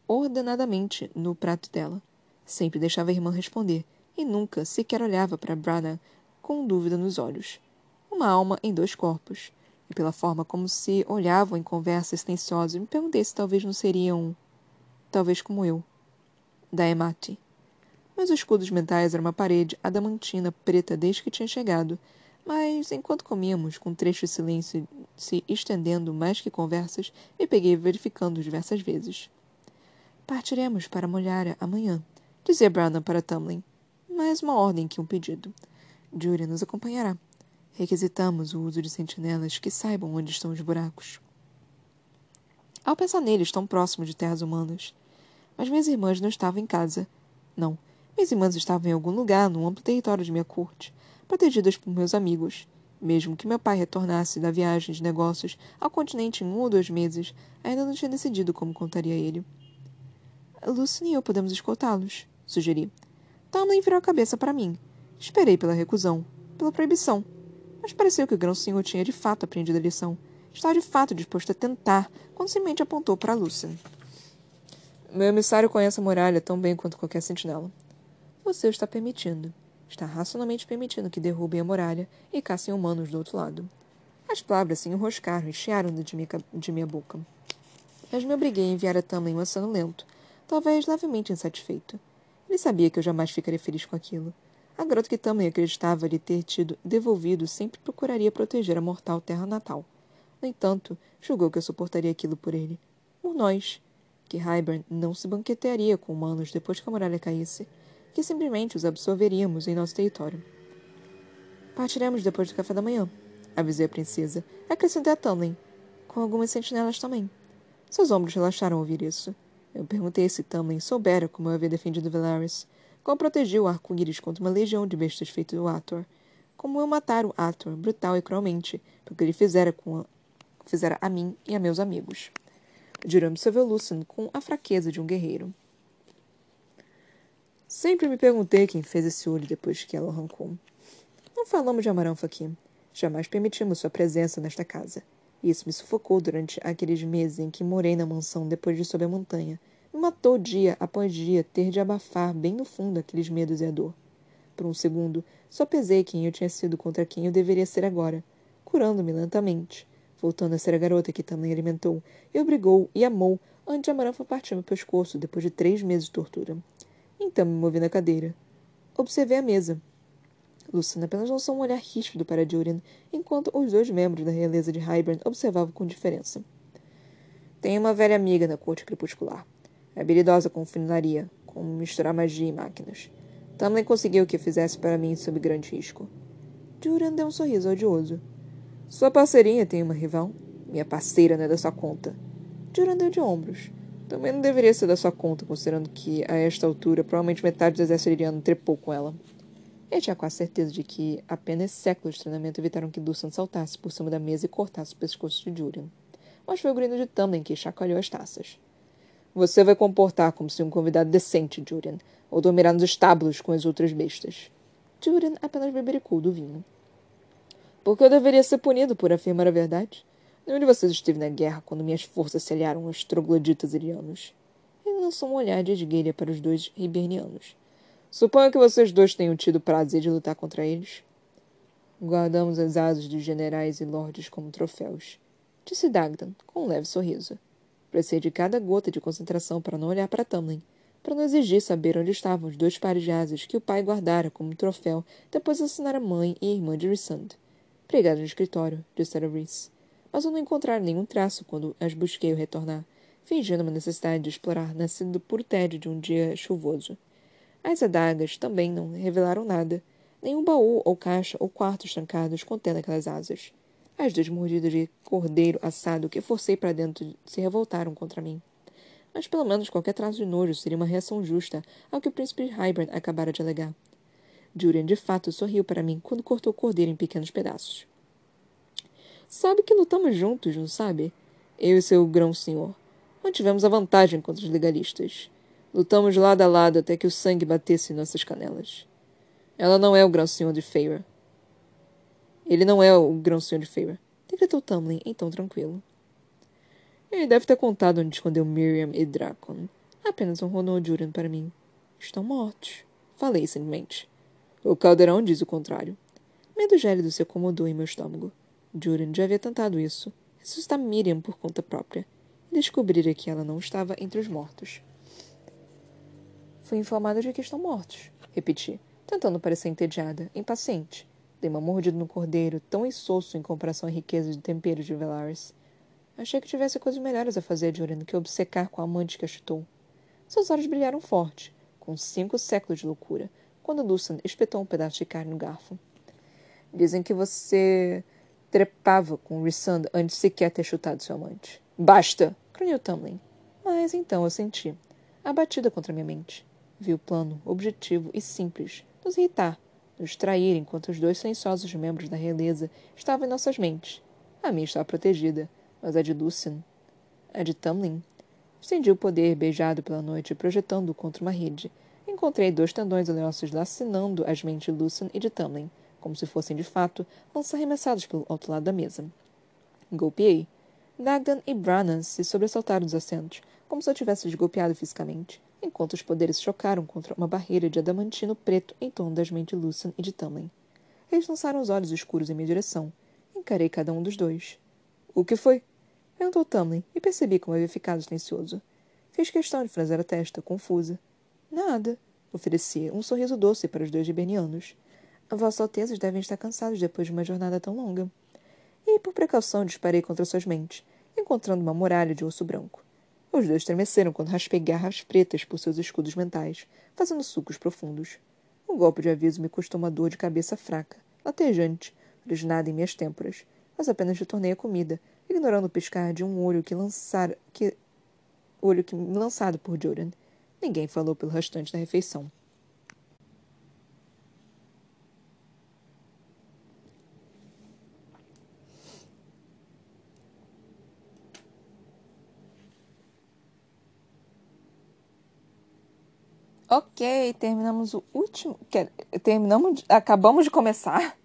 A: ordenadamente no prato dela. Sempre deixava a irmã responder, e nunca sequer olhava para Brana com dúvida nos olhos. Uma alma em dois corpos. E pela forma como se olhavam em conversa silenciosa, me perguntei se talvez não seriam talvez como eu. Daemati. Meus escudos mentais eram uma parede adamantina preta desde que tinha chegado, mas enquanto comíamos, com trecho de silêncio se estendendo mais que conversas, me peguei verificando diversas vezes. Partiremos para Molhara amanhã, dizia Branham para Tamlin. Mais uma ordem que um pedido. Julia nos acompanhará. Requisitamos o uso de sentinelas que saibam onde estão os buracos. Ao pensar neles tão próximos de terras humanas, mas minhas irmãs não estavam em casa. Não, minhas irmãs estavam em algum lugar no amplo território de minha corte, protegidas por meus amigos. Mesmo que meu pai retornasse da viagem de negócios ao continente em um ou dois meses, ainda não tinha decidido como contaria ele. Lucian e eu podemos escoltá-los, sugeri. Tamlin virou a cabeça para mim. Esperei pela recusão, pela proibição. Mas pareceu que o grão-senhor tinha de fato aprendido a lição. Estava de fato disposto a tentar, quando semente apontou para Lucian. Meu emissário conhece a muralha tão bem quanto qualquer sentinela. Você está permitindo. Está racionalmente permitindo que derrubem a muralha e caçem humanos do outro lado. As palavras se enroscaram e chiaram de minha, de minha boca. Mas me obriguei a enviar a Tamlin um aceno lento, talvez levemente insatisfeito. Ele sabia que eu jamais ficaria feliz com aquilo. A garota que Tamlin acreditava lhe ter tido devolvido sempre procuraria proteger a mortal terra natal. No entanto, julgou que eu suportaria aquilo por ele. Por nós, que Hybern não se banquetearia com humanos depois que a muralha caísse, que simplesmente os absorveríamos em nosso território. Partiremos depois do café da manhã, avisei a princesa. Acrescentei a Tamlin, com algumas sentinelas também. Seus ombros relaxaram ao ouvir isso. Eu perguntei se Tamlin soubera como eu havia defendido Velaris, como protegi o arco-íris contra uma legião de bestas feito do Ator, como eu matara o Ator, brutal e cruelmente, porque ele fizera, com a, fizera a mim e a meus amigos. Duran observou Lucian com a fraqueza de um guerreiro. Sempre me perguntei quem fez esse olho depois que ela arrancou. Não falamos de Amaranfa aqui. Jamais permitimos sua presença nesta casa. Isso me sufocou durante aqueles meses em que morei na mansão depois de sob a montanha. Me matou dia após dia ter de abafar bem no fundo aqueles medos e a dor. Por um segundo, só pesei quem eu tinha sido contra quem eu deveria ser agora, curando-me lentamente, voltando a ser a garota que também alimentou, e obrigou e amou antes de Amaranfa partir meu pescoço depois de três meses de tortura. Então me movi na cadeira. Observei a mesa, Luciana apenas lançou um olhar ríspido para Julian, enquanto os dois membros da realeza de Hybern observavam com diferença. Tenho uma velha amiga na corte crepuscular. É habilidosa com funilaria, como misturar magia e máquinas. Tamlin conseguiu que fizesse para mim sob grande risco. Julian deu um sorriso odioso. Sua parceirinha tem uma rival? Minha parceira não é da sua conta. Julian deu de ombros. Também não deveria ser da sua conta, considerando que, a esta altura, provavelmente metade do exército iriano trepou com ela. Ele tinha quase certeza de que apenas séculos de treinamento evitaram que Dussan saltasse por cima da mesa e cortasse o pescoço de Julian. Mas foi o grito de Tamlin que chacoalhou as taças. Você vai comportar como se um convidado decente, Julian, ou dormirá nos estábulos com as outras bestas. Julian apenas bebericou do vinho. Por que eu deveria ser punido por afirmar a verdade? Nenhum de vocês esteve na guerra quando minhas forças se aliaram aos trogloditas irianos. Ele lançou um olhar de esgueira para os dois hibernianos. Suponho que vocês dois tenham tido prazer de lutar contra eles. Guardamos as asas dos generais e lordes como troféus, disse Dagdan, com um leve sorriso. Precisei de cada gota de concentração para não olhar para Tamlin, para não exigir saber onde estavam os dois pares de asas que o pai guardara como troféu depois de assassinar a mãe e a irmã de Rissand. Pregado no escritório, disse Reese. Mas eu não encontraram nenhum traço quando as busquei ao retornar, fingindo uma necessidade de explorar nascido do puro tédio de um dia chuvoso. As adagas também não revelaram nada. Nenhum baú ou caixa ou quartos trancados contendo aquelas asas. As duas mordidas de cordeiro assado que forcei para dentro se revoltaram contra mim. Mas pelo menos qualquer traço de nojo seria uma reação justa ao que o príncipe Hybern acabara de alegar. Julian de fato sorriu para mim quando cortou o cordeiro em pequenos pedaços. Sabe que lutamos juntos, não sabe? Eu e seu grão-senhor. Mantivemos a vantagem contra os legalistas. Lutamos lado a lado até que o sangue batesse em nossas canelas. Ela não é o grão-senhor de Feyre. Ele não é o grão-senhor de Feyre, decretou Tamlin tom tranquilo. Ele deve ter contado onde escondeu Miriam e Dracon. Apenas um Ronald Julian para mim. Estão mortos. Falei simplesmente. O caldeirão diz o contrário. Medo gélido se acomodou em meu estômago. Julian já havia tentado isso. Ressuscitar Miriam por conta própria. E descobrira que ela não estava entre os mortos. Fui informada de que estão mortos, repeti, tentando parecer entediada, impaciente. Dei uma mordida no cordeiro, tão insosso em comparação à riqueza de temperos de Velaris. Achei que tivesse coisas melhores a fazer do que obcecar com a amante que a chutou. Seus olhos brilharam forte, com cinco séculos de loucura, quando Lucian espetou um pedaço de carne no garfo. Dizem que você trepava com Rissand antes sequer ter chutado seu amante. Basta! crunhou Tamlin. Mas então eu senti, abatida contra minha mente. Vi o plano, objetivo e simples, nos irritar, nos trair enquanto os dois silenciosos membros da realeza estavam em nossas mentes. A minha estava protegida, mas a de Lucian, a de Tamlin. Estendi o poder beijado pela noite, projetando-o contra uma rede. Encontrei dois tendões oleosos lacinando as mentes de Lucian e de Tamlin, como se fossem, de fato, lançar arremessados pelo outro lado da mesa. Golpeei. Dagdan e Brannan se sobressaltaram dos assentos, como se eu tivesse desgolpeado fisicamente enquanto os poderes chocaram contra uma barreira de adamantino preto em torno das mentes de Lucian e de Tamlin. Eles lançaram os olhos escuros em minha direção. Encarei cada um dos dois. O que foi? Perguntou Tamlin, e percebi como havia ficado silencioso. Fiz questão de franzir a testa, confusa. Nada. Ofereci um sorriso doce para os dois gibernianos. Vossas Altezas devem estar cansados depois de uma jornada tão longa. E, por precaução, disparei contra suas mentes, encontrando uma muralha de osso branco. Os dois estremeceram quando raspei garras pretas por seus escudos mentais, fazendo sucos profundos. Um golpe de aviso me custou uma dor de cabeça fraca, latejante, originada em minhas têmporas, mas apenas retornei à comida, ignorando o piscar de um olho que lançara que olho que lançado por Jordan. Ninguém falou pelo restante da refeição. Ok, terminamos o último. Terminamos, acabamos de começar.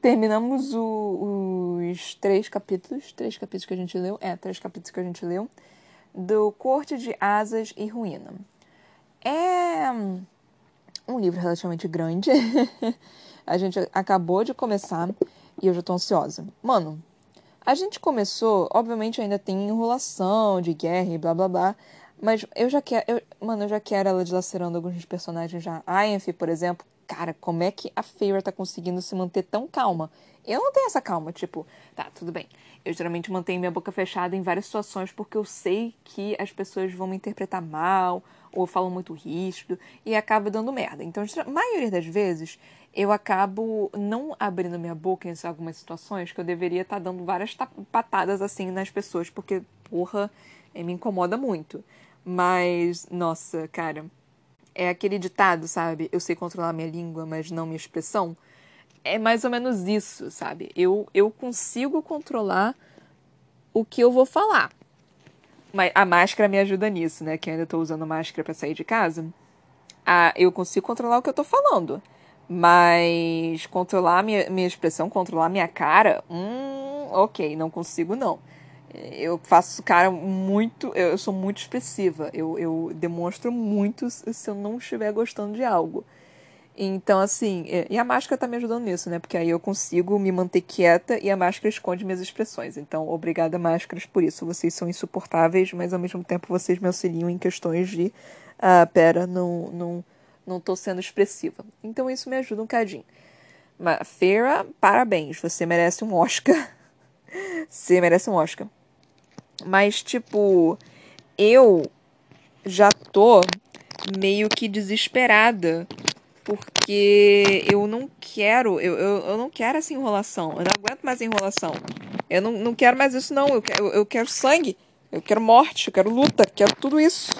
A: Terminamos o, os três capítulos, três capítulos que a gente leu, é, três capítulos que a gente leu, do Corte de Asas e Ruína. É um livro relativamente grande. *laughs* a gente acabou de começar e eu já tô ansiosa. Mano, a gente começou, obviamente ainda tem enrolação de guerra e blá blá blá, mas eu já quero. Eu, mano, eu já quero ela dilacerando alguns personagens já. A Enfi, por exemplo. Cara, como é que a Feyre tá conseguindo se manter tão calma? Eu não tenho essa calma, tipo, tá, tudo bem. Eu geralmente mantenho minha boca fechada em várias situações porque eu sei que as pessoas vão me interpretar mal, ou falo muito ríspido, e acaba dando merda. Então, a maioria das vezes, eu acabo não abrindo minha boca em algumas situações que eu deveria estar tá dando várias patadas assim nas pessoas, porque, porra, me incomoda muito. Mas, nossa, cara, é aquele ditado, sabe? Eu sei controlar minha língua, mas não minha expressão. É mais ou menos isso, sabe? Eu, eu consigo controlar o que eu vou falar. Mas a máscara me ajuda nisso, né? Que ainda tô usando máscara para sair de casa. Ah, eu consigo controlar o que eu tô falando. Mas controlar minha, minha expressão, controlar minha cara, hum, ok, não consigo não eu faço cara muito. Eu sou muito expressiva. Eu, eu demonstro muito se eu não estiver gostando de algo. Então, assim, e a máscara tá me ajudando nisso, né? Porque aí eu consigo me manter quieta e a máscara esconde minhas expressões. Então, obrigada, máscaras, por isso. Vocês são insuportáveis, mas ao mesmo tempo vocês me auxiliam em questões de. Ah, pera, não, não, não tô sendo expressiva. Então, isso me ajuda um cadinho. Mas, Feira, parabéns. Você merece um Oscar. *laughs* Você merece um Oscar. Mas, tipo, eu já tô meio que desesperada. Porque eu não quero, eu, eu, eu não quero essa enrolação. Eu não aguento mais enrolação. Eu não, não quero mais isso, não. Eu quero, eu quero sangue. Eu quero morte, eu quero luta, quero tudo isso.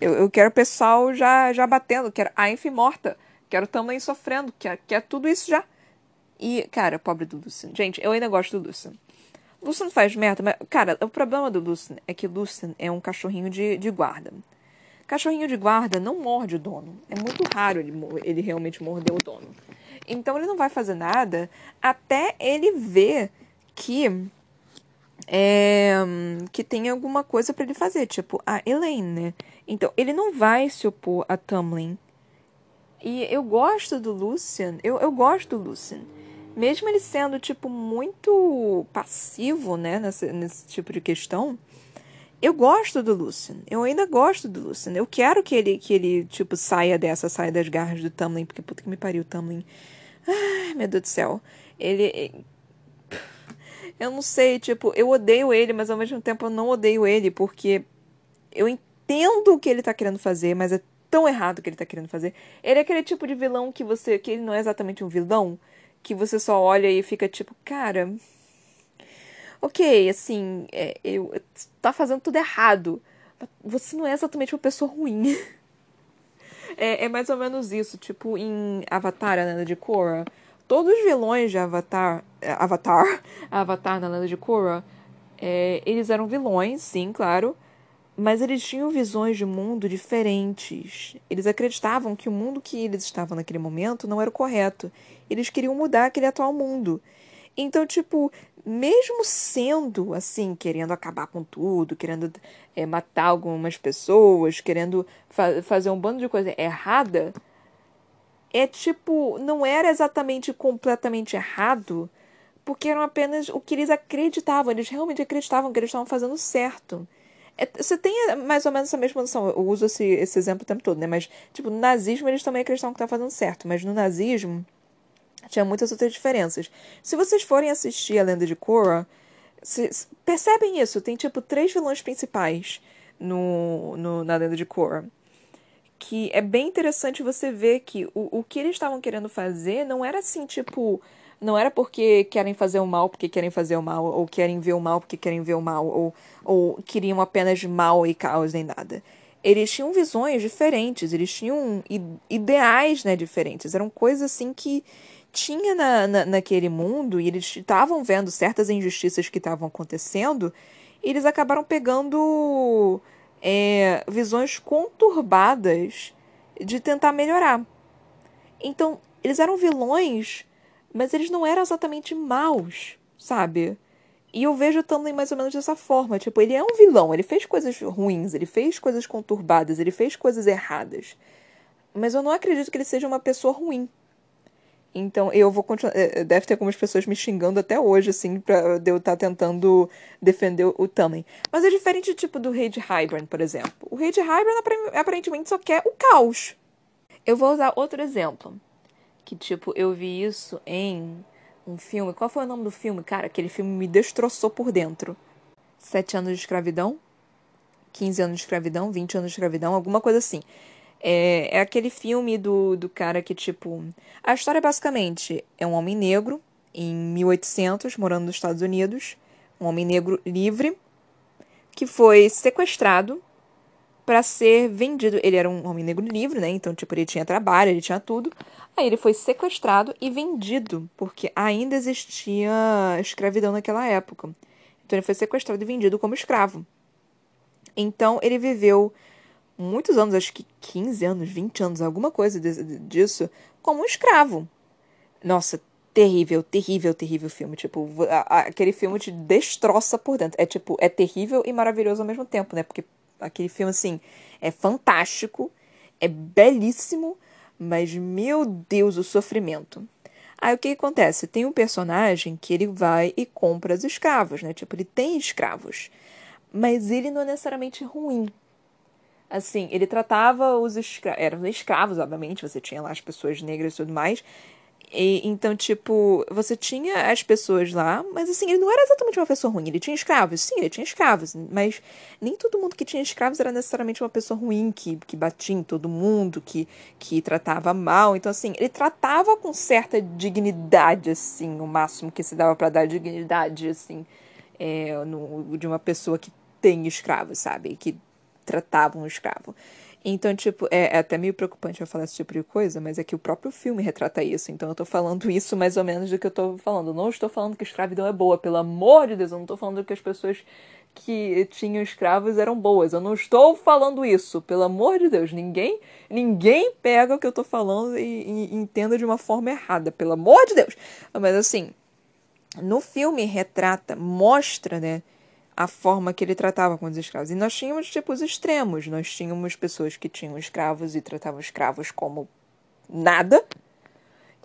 A: Eu, eu quero o pessoal já, já batendo, quero a Enfi morta, quero também sofrendo, quero, quero tudo isso já. E, cara, pobre do. Gente, eu ainda gosto do Lucian. Lucian faz merda, mas, cara, o problema do Lucian é que Lucian é um cachorrinho de, de guarda. Cachorrinho de guarda não morde o dono. É muito raro ele, ele realmente morder o dono. Então ele não vai fazer nada até ele ver que é, que tem alguma coisa para ele fazer, tipo a Elaine, né? Então ele não vai se opor a Tamlin. E eu gosto do Lucian, eu, eu gosto do Lucian mesmo ele sendo, tipo, muito passivo, né, nesse, tipo de questão, eu gosto do Lucian. Eu ainda gosto do Lucian. Eu quero que ele, que ele tipo, saia dessa, saia das garras do Tamlin, porque puta que me pariu, o Tamlin. Ai, meu Deus do céu. Ele. Eu não sei, tipo, eu odeio ele, mas ao mesmo tempo eu não odeio ele, porque eu entendo o que ele tá querendo fazer, mas é tão errado o que ele tá querendo fazer. Ele é aquele tipo de vilão que você. que ele não é exatamente um vilão que você só olha e fica tipo, cara. Ok, assim, é, eu, tá fazendo tudo errado. Você não é exatamente uma pessoa ruim. *laughs* é, é mais ou menos isso. Tipo, em Avatar, a Lenda de Korra, todos os vilões de Avatar. É, Avatar, *laughs* Avatar na Lenda de Korra, é, eles eram vilões, sim, claro. Mas eles tinham visões de mundo diferentes. Eles acreditavam que o mundo que eles estavam naquele momento não era o correto. Eles queriam mudar aquele atual mundo. Então, tipo, mesmo sendo assim, querendo acabar com tudo, querendo é, matar algumas pessoas, querendo fa fazer um bando de coisa errada, é tipo, não era exatamente completamente errado, porque eram apenas o que eles acreditavam. Eles realmente acreditavam que eles estavam fazendo certo. É, você tem mais ou menos essa mesma noção. Eu uso esse, esse exemplo o tempo todo, né? Mas, tipo, no nazismo eles também acreditavam que estavam fazendo certo. Mas no nazismo tinha muitas outras diferenças. Se vocês forem assistir a Lenda de Korra, percebem isso. Tem, tipo, três vilões principais. no, no, na lenda de Korra. Que é bem interessante você ver que o, o que eles estavam querendo fazer não era assim, tipo. Não era porque querem fazer o mal porque querem fazer o mal, ou querem ver o mal porque querem ver o mal, ou, ou queriam apenas mal e caos nem nada. Eles tinham visões diferentes, eles tinham ideais né, diferentes. Eram coisas assim que tinha na, na, naquele mundo e eles estavam vendo certas injustiças que estavam acontecendo e eles acabaram pegando é, visões conturbadas de tentar melhorar. Então, eles eram vilões, mas eles não eram exatamente maus, sabe? E eu vejo também mais ou menos dessa forma. Tipo, ele é um vilão, ele fez coisas ruins, ele fez coisas conturbadas, ele fez coisas erradas. Mas eu não acredito que ele seja uma pessoa ruim. Então, eu vou continuar. Eh, deve ter algumas pessoas me xingando até hoje, assim, pra eu estar tá tentando defender o Tannen. Mas é diferente, tipo, do Rei de Hybern, por exemplo. O Rei de Hybern aparentemente só quer o caos. Eu vou usar outro exemplo. Que, tipo, eu vi isso em um filme. Qual foi o nome do filme? Cara, aquele filme me destroçou por dentro. Sete anos de escravidão? 15 anos de escravidão? 20 anos de escravidão? Alguma coisa assim. É, é aquele filme do, do cara que, tipo. A história basicamente é um homem negro em 1800, morando nos Estados Unidos. Um homem negro livre que foi sequestrado para ser vendido. Ele era um homem negro livre, né? Então, tipo, ele tinha trabalho, ele tinha tudo. Aí ele foi sequestrado e vendido, porque ainda existia escravidão naquela época. Então, ele foi sequestrado e vendido como escravo. Então, ele viveu muitos anos, acho que 15 anos, 20 anos, alguma coisa disso, como um escravo. Nossa, terrível, terrível, terrível filme. Tipo, aquele filme te destroça por dentro. É tipo, é terrível e maravilhoso ao mesmo tempo, né? Porque aquele filme, assim, é fantástico, é belíssimo, mas, meu Deus, o sofrimento. Aí o que acontece? Tem um personagem que ele vai e compra os escravos, né? Tipo, ele tem escravos. Mas ele não é necessariamente ruim. Assim, ele tratava os escravos. Eram escravos, obviamente, você tinha lá as pessoas negras e tudo mais. E, então, tipo, você tinha as pessoas lá, mas assim, ele não era exatamente uma pessoa ruim. Ele tinha escravos, sim, ele tinha escravos, mas nem todo mundo que tinha escravos era necessariamente uma pessoa ruim, que, que batia em todo mundo, que, que tratava mal. Então, assim, ele tratava com certa dignidade, assim, o máximo que se dava para dar dignidade, assim, é, no, de uma pessoa que tem escravos, sabe? Que tratava um escravo. Então, tipo, é, é, até meio preocupante eu falar esse tipo de coisa, mas é que o próprio filme retrata isso. Então eu tô falando isso mais ou menos do que eu tô falando. Não estou falando que escravidão é boa, pelo amor de Deus. Eu não tô falando que as pessoas que tinham escravos eram boas. Eu não estou falando isso, pelo amor de Deus. Ninguém ninguém pega o que eu tô falando e, e entenda de uma forma errada, pelo amor de Deus. Mas assim, no filme retrata, mostra, né? A forma que ele tratava com os escravos. E nós tínhamos tipo os extremos. Nós tínhamos pessoas que tinham escravos e tratavam escravos como nada.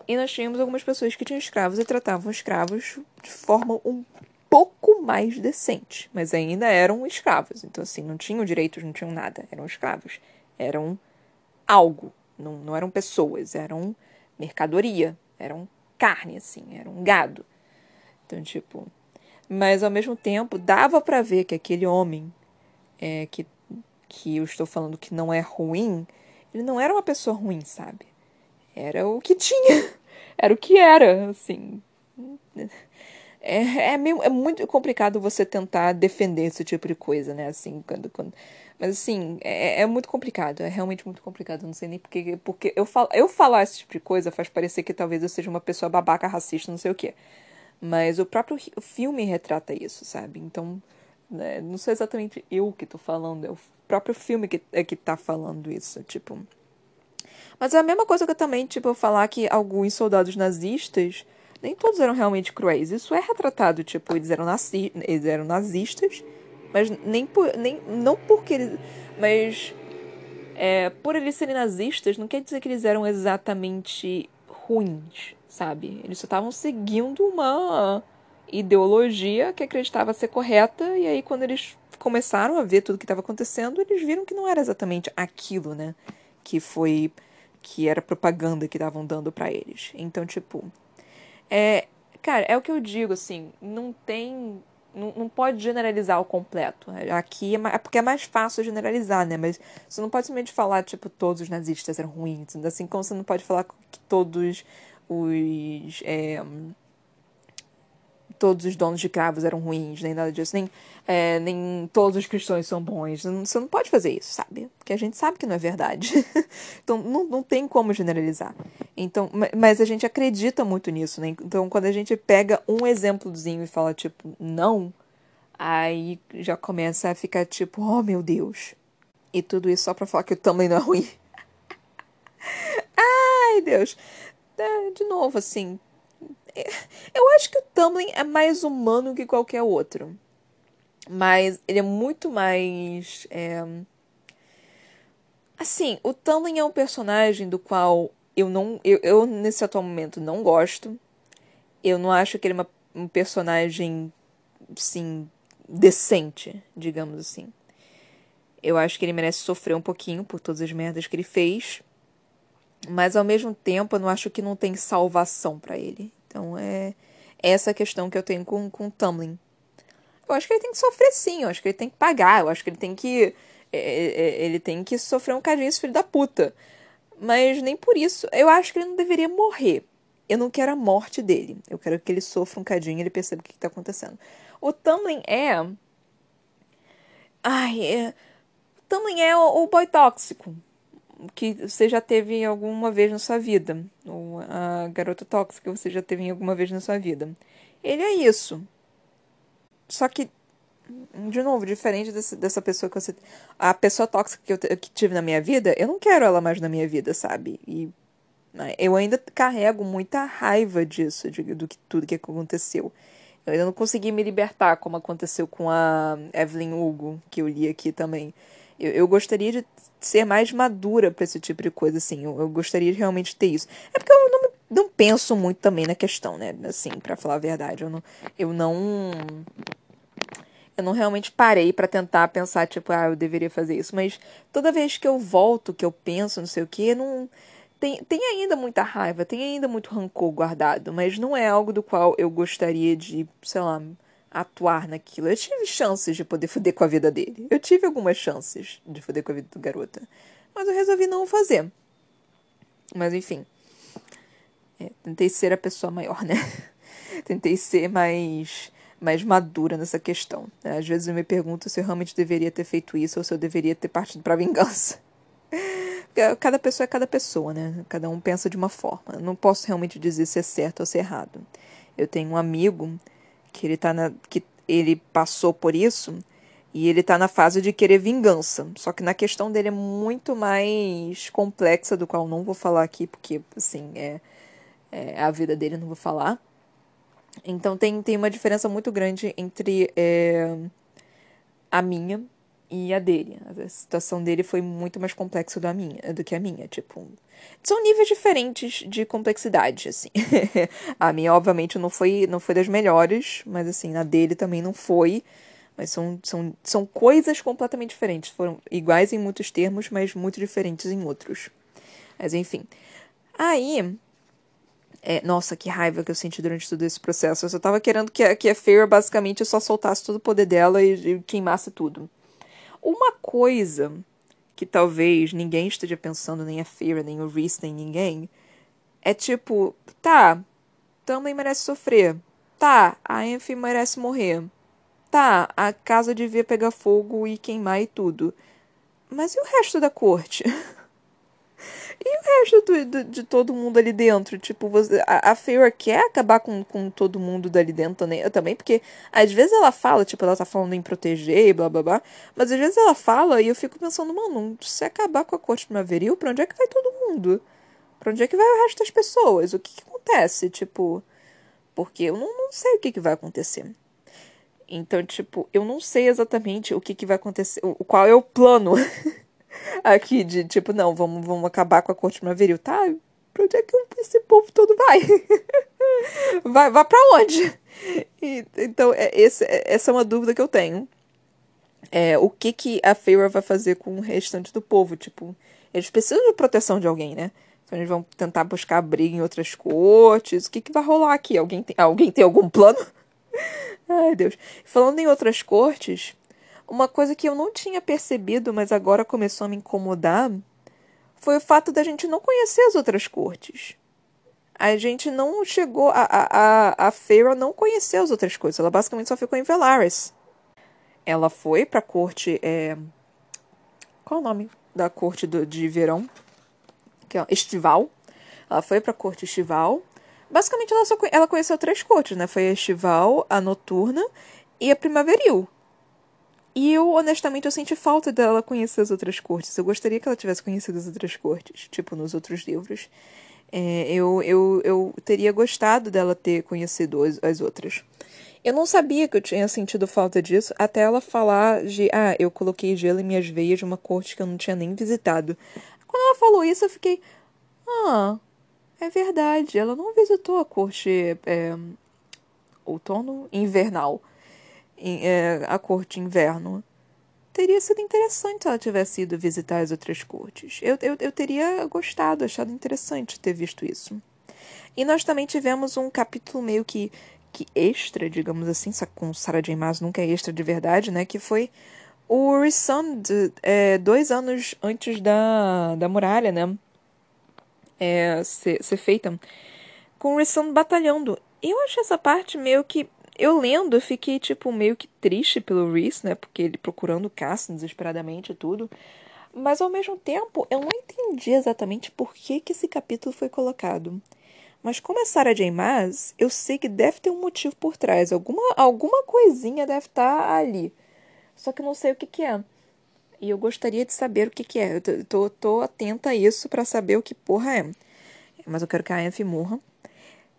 A: E nós tínhamos algumas pessoas que tinham escravos e tratavam escravos de forma um pouco mais decente. Mas ainda eram escravos. Então, assim, não tinham direitos, não tinham nada. Eram escravos. Eram algo. Não, não eram pessoas. Eram mercadoria. Eram carne, assim. Eram gado. Então, tipo, mas ao mesmo tempo dava para ver que aquele homem é, que, que eu estou falando que não é ruim, ele não era uma pessoa ruim, sabe? Era o que tinha, *laughs* era o que era, assim. É, é, meio, é muito complicado você tentar defender esse tipo de coisa, né? Assim, quando, quando... Mas assim, é, é muito complicado, é realmente muito complicado. Não sei nem porque. Porque eu, fal, eu falar esse tipo de coisa faz parecer que talvez eu seja uma pessoa babaca, racista, não sei o quê. Mas o próprio filme retrata isso, sabe? Então, né, não sou exatamente eu que tô falando, é o próprio filme que é que tá falando isso, tipo. Mas é a mesma coisa que eu também, tipo, eu falar que alguns soldados nazistas, nem todos eram realmente cruéis. Isso é retratado, tipo, eles eram, nazi eles eram nazistas, mas nem por, nem, não porque eles, mas é, por eles serem nazistas, não quer dizer que eles eram exatamente ruins, sabe? Eles só estavam seguindo uma ideologia que acreditava ser correta, e aí quando eles começaram a ver tudo que estava acontecendo, eles viram que não era exatamente aquilo, né? Que foi. que era propaganda que estavam dando para eles. Então, tipo. É. Cara, é o que eu digo, assim, não tem não, não pode generalizar o completo. Aqui é, é, porque é mais fácil generalizar, né? Mas você não pode simplesmente falar, tipo, todos os nazistas eram ruins. Assim como você não pode falar que todos os. É, todos os donos de cravos eram ruins, nem nada disso, nem, é, nem todos os cristãos são bons. Você não pode fazer isso, sabe? Porque a gente sabe que não é verdade. *laughs* então não, não tem como generalizar. Então, mas a gente acredita muito nisso, né? Então quando a gente pega um exemplozinho e fala, tipo, não, aí já começa a ficar tipo, oh meu Deus. E tudo isso só pra falar que o Tumblr não é ruim. *laughs* Ai, Deus. É, de novo, assim, eu acho que o Tumblr é mais humano que qualquer outro. Mas ele é muito mais. É... Assim, o Tumblr é um personagem do qual eu não. Eu, eu, nesse atual momento, não gosto. Eu não acho que ele é uma, um personagem. Assim. decente, digamos assim. Eu acho que ele merece sofrer um pouquinho por todas as merdas que ele fez. Mas ao mesmo tempo, eu não acho que não tem salvação para ele. Então é essa questão que eu tenho com, com o Tumblr. Eu acho que ele tem que sofrer sim, eu acho que ele tem que pagar, eu acho que ele tem que. É, é, é, ele tem que sofrer um cadinho, esse filho da puta. Mas nem por isso. Eu acho que ele não deveria morrer. Eu não quero a morte dele. Eu quero que ele sofra um cadinho e ele perceba o que está acontecendo. O Tumblr é. Ai, é. O Tumblr é o, o boy tóxico que você já teve alguma vez na sua vida, ou a garota tóxica que você já teve alguma vez na sua vida. Ele é isso. Só que, de novo, diferente desse, dessa pessoa que você. A pessoa tóxica que eu que tive na minha vida, eu não quero ela mais na minha vida, sabe? E né, eu ainda carrego muita raiva disso, de, do que tudo que aconteceu. Eu ainda não consegui me libertar, como aconteceu com a Evelyn Hugo, que eu li aqui também. Eu, eu gostaria de ser mais madura para esse tipo de coisa, assim. Eu, eu, gostaria de realmente ter isso. É porque eu não, não penso muito também na questão, né? Assim, para falar a verdade. Eu não. Eu não. Eu não realmente parei para tentar pensar, tipo, ah, eu deveria fazer isso. Mas toda vez que eu volto, que eu penso, não sei o que, não. Tem, tem ainda muita raiva, tem ainda muito rancor guardado, mas não é algo do qual eu gostaria de, sei lá, atuar naquilo. Eu tive chances de poder foder com a vida dele. Eu tive algumas chances de foder com a vida do garota. Mas eu resolvi não fazer. Mas enfim. É, tentei ser a pessoa maior, né? *laughs* tentei ser mais mais madura nessa questão. Né? Às vezes eu me pergunto se eu realmente deveria ter feito isso ou se eu deveria ter partido para vingança. *laughs* cada pessoa é cada pessoa, né? Cada um pensa de uma forma. Eu não posso realmente dizer se é certo ou se é errado. Eu tenho um amigo que ele tá na que ele passou por isso e ele tá na fase de querer vingança. Só que na questão dele é muito mais complexa do qual não vou falar aqui porque assim, é, é a vida dele, não vou falar. Então tem, tem uma diferença muito grande entre é, a minha e a dele. A situação dele foi muito mais complexa do, a minha, do que a minha. Tipo, são níveis diferentes de complexidade, assim. *laughs* a minha, obviamente, não foi, não foi das melhores, mas assim, a dele também não foi. Mas são, são, são coisas completamente diferentes. Foram iguais em muitos termos, mas muito diferentes em outros. Mas enfim. Aí. É, nossa, que raiva que eu senti durante todo esse processo. Eu só tava querendo que a, que a Fear basicamente só soltasse todo o poder dela e, e queimasse tudo. Uma coisa que talvez ninguém esteja pensando, nem a Fear, nem o Reese, nem ninguém, é tipo, tá, também merece sofrer. Tá, a Enfim merece morrer. Tá, a casa devia pegar fogo e queimar e tudo. Mas e o resto da corte? *laughs* E o resto do, do, de todo mundo ali dentro? Tipo, você, a, a Feyre quer acabar com, com todo mundo dali dentro também, também, porque às vezes ela fala, tipo, ela tá falando em proteger e blá blá blá, mas às vezes ela fala e eu fico pensando, mano, se acabar com a corte primaveril, pra onde é que vai todo mundo? Pra onde é que vai o resto das pessoas? O que, que acontece? Tipo, porque eu não, não sei o que, que vai acontecer. Então, tipo, eu não sei exatamente o que, que vai acontecer, o, qual é o plano *laughs* aqui de tipo, não, vamos, vamos acabar com a corte primaveril. Tá, pra onde é que esse povo todo vai? *laughs* vai, vai pra onde? E, então, é, esse, é, essa é uma dúvida que eu tenho. É, o que, que a Feyre vai fazer com o restante do povo? Tipo, eles precisam de proteção de alguém, né? Então eles vão tentar buscar briga em outras cortes. O que, que vai rolar aqui? Alguém tem, alguém tem algum plano? *laughs* Ai, Deus. Falando em outras cortes, uma coisa que eu não tinha percebido, mas agora começou a me incomodar, foi o fato da gente não conhecer as outras cortes. A gente não chegou. A, a, a Feyre não conheceu as outras coisas. Ela basicamente só ficou em Velaris. Ela foi pra corte. É... Qual é o nome da corte do, de verão? Que é estival. Ela foi pra corte estival. Basicamente, ela, só, ela conheceu três cortes, né? Foi a estival, a noturna e a primaveril. E eu, honestamente, eu senti falta dela conhecer as outras cortes. Eu gostaria que ela tivesse conhecido as outras cortes, tipo nos outros livros. É, eu, eu, eu teria gostado dela ter conhecido as, as outras. Eu não sabia que eu tinha sentido falta disso até ela falar de, ah, eu coloquei gelo em minhas veias de uma corte que eu não tinha nem visitado. Quando ela falou isso, eu fiquei, ah, é verdade, ela não visitou a corte é, outono invernal é, a corte inverno. Teria sido interessante se ela tivesse ido visitar as outras cortes. Eu, eu, eu teria gostado, achado interessante ter visto isso. E nós também tivemos um capítulo meio que, que extra, digamos assim, com Sarah J. Maas nunca é extra de verdade, né? Que foi o Resund, é, dois anos antes da, da muralha, né? É, ser, ser feita. Com o Resund batalhando. Eu achei essa parte meio que eu lendo, eu fiquei, tipo, meio que triste pelo Reese, né? Porque ele procurando Cassian desesperadamente e tudo. Mas ao mesmo tempo, eu não entendi exatamente por que, que esse capítulo foi colocado. Mas como é Sarah J. Maas, eu sei que deve ter um motivo por trás. Alguma, alguma coisinha deve estar tá ali. Só que eu não sei o que, que é. E eu gostaria de saber o que, que é. Eu tô, tô atenta a isso para saber o que porra é. Mas eu quero que a Anne morra.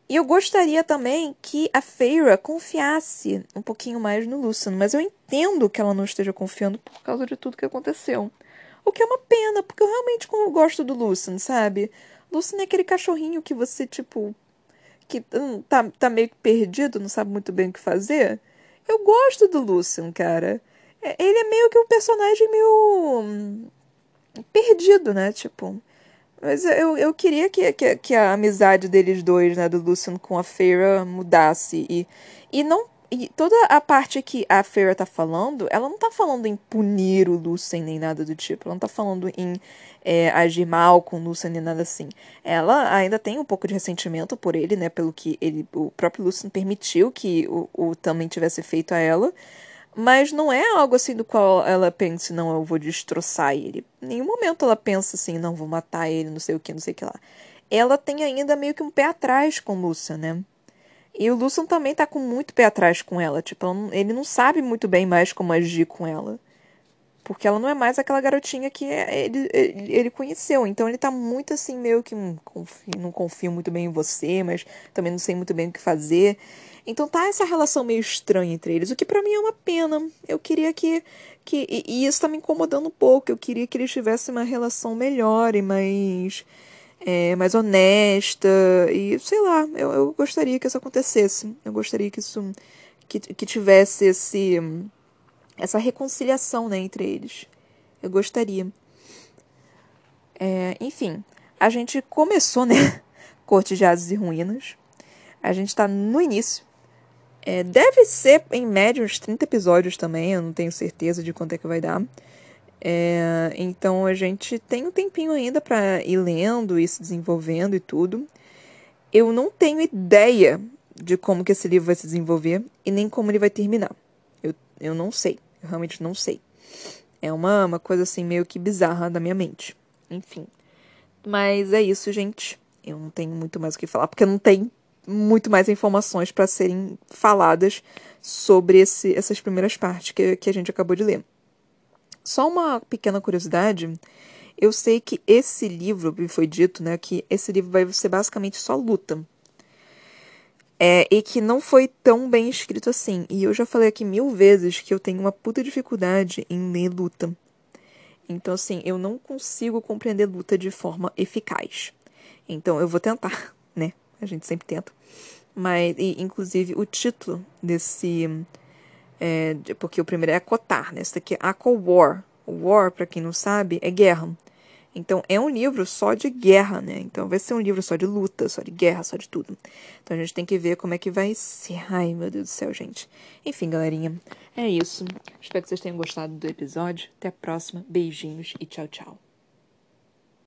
A: E eu gostaria também que a Feira confiasse um pouquinho mais no Lucian, mas eu entendo que ela não esteja confiando por causa de tudo que aconteceu. O que é uma pena, porque eu realmente gosto do Lucian, sabe? Lucian é aquele cachorrinho que você, tipo, que hum, tá, tá meio que perdido, não sabe muito bem o que fazer. Eu gosto do Lucian, cara. É, ele é meio que um personagem meio. Hum, perdido, né? Tipo. Mas eu, eu queria que, que, que a amizade deles dois, né, do Lucian com a Feira, mudasse. E, e não. E toda a parte que a Feira tá falando, ela não tá falando em punir o Lucian nem nada do tipo. Ela não tá falando em é, agir mal com o Lucian nem nada assim. Ela ainda tem um pouco de ressentimento por ele, né? Pelo que ele, o próprio Lucian permitiu que o, o também tivesse feito a ela. Mas não é algo assim do qual ela pense, não, eu vou destroçar ele. Em nenhum momento ela pensa assim, não, vou matar ele, não sei o que, não sei o que lá. Ela tem ainda meio que um pé atrás com Lucian, né? E o Lucian também tá com muito pé atrás com ela. Tipo, ele não sabe muito bem mais como agir com ela. Porque ela não é mais aquela garotinha que ele, ele, ele conheceu. Então ele tá muito assim, meio que confio, não confio muito bem em você, mas também não sei muito bem o que fazer. Então tá essa relação meio estranha entre eles, o que para mim é uma pena. Eu queria que. que e, e isso tá me incomodando um pouco. Eu queria que eles tivessem uma relação melhor e mais. É, mais honesta. E sei lá, eu, eu gostaria que isso acontecesse. Eu gostaria que isso. que, que tivesse esse. essa reconciliação né, entre eles. Eu gostaria. É, enfim, a gente começou, né? *laughs* Corte de Asas e Ruínas. A gente está no início. É, deve ser, em média, uns 30 episódios também, eu não tenho certeza de quanto é que vai dar. É, então a gente tem um tempinho ainda para ir lendo e se desenvolvendo e tudo. Eu não tenho ideia de como que esse livro vai se desenvolver e nem como ele vai terminar. Eu, eu não sei, eu realmente não sei. É uma, uma coisa assim meio que bizarra da minha mente. Enfim. Mas é isso, gente. Eu não tenho muito mais o que falar, porque não tem muito mais informações para serem faladas sobre esse, essas primeiras partes que, que a gente acabou de ler. Só uma pequena curiosidade. Eu sei que esse livro, foi dito, né, que esse livro vai ser basicamente só luta. É, e que não foi tão bem escrito assim. E eu já falei aqui mil vezes que eu tenho uma puta dificuldade em ler luta. Então, assim, eu não consigo compreender luta de forma eficaz. Então, eu vou tentar? A gente sempre tenta. Mas, e, inclusive, o título desse. É, porque o primeiro é acotar, né? Esse daqui é Aqua War. War, para quem não sabe, é guerra. Então é um livro só de guerra, né? Então vai ser um livro só de luta, só de guerra, só de tudo. Então a gente tem que ver como é que vai ser. Ai, meu Deus do céu, gente. Enfim, galerinha, é isso. Espero que vocês tenham gostado do episódio. Até a próxima. Beijinhos e tchau, tchau.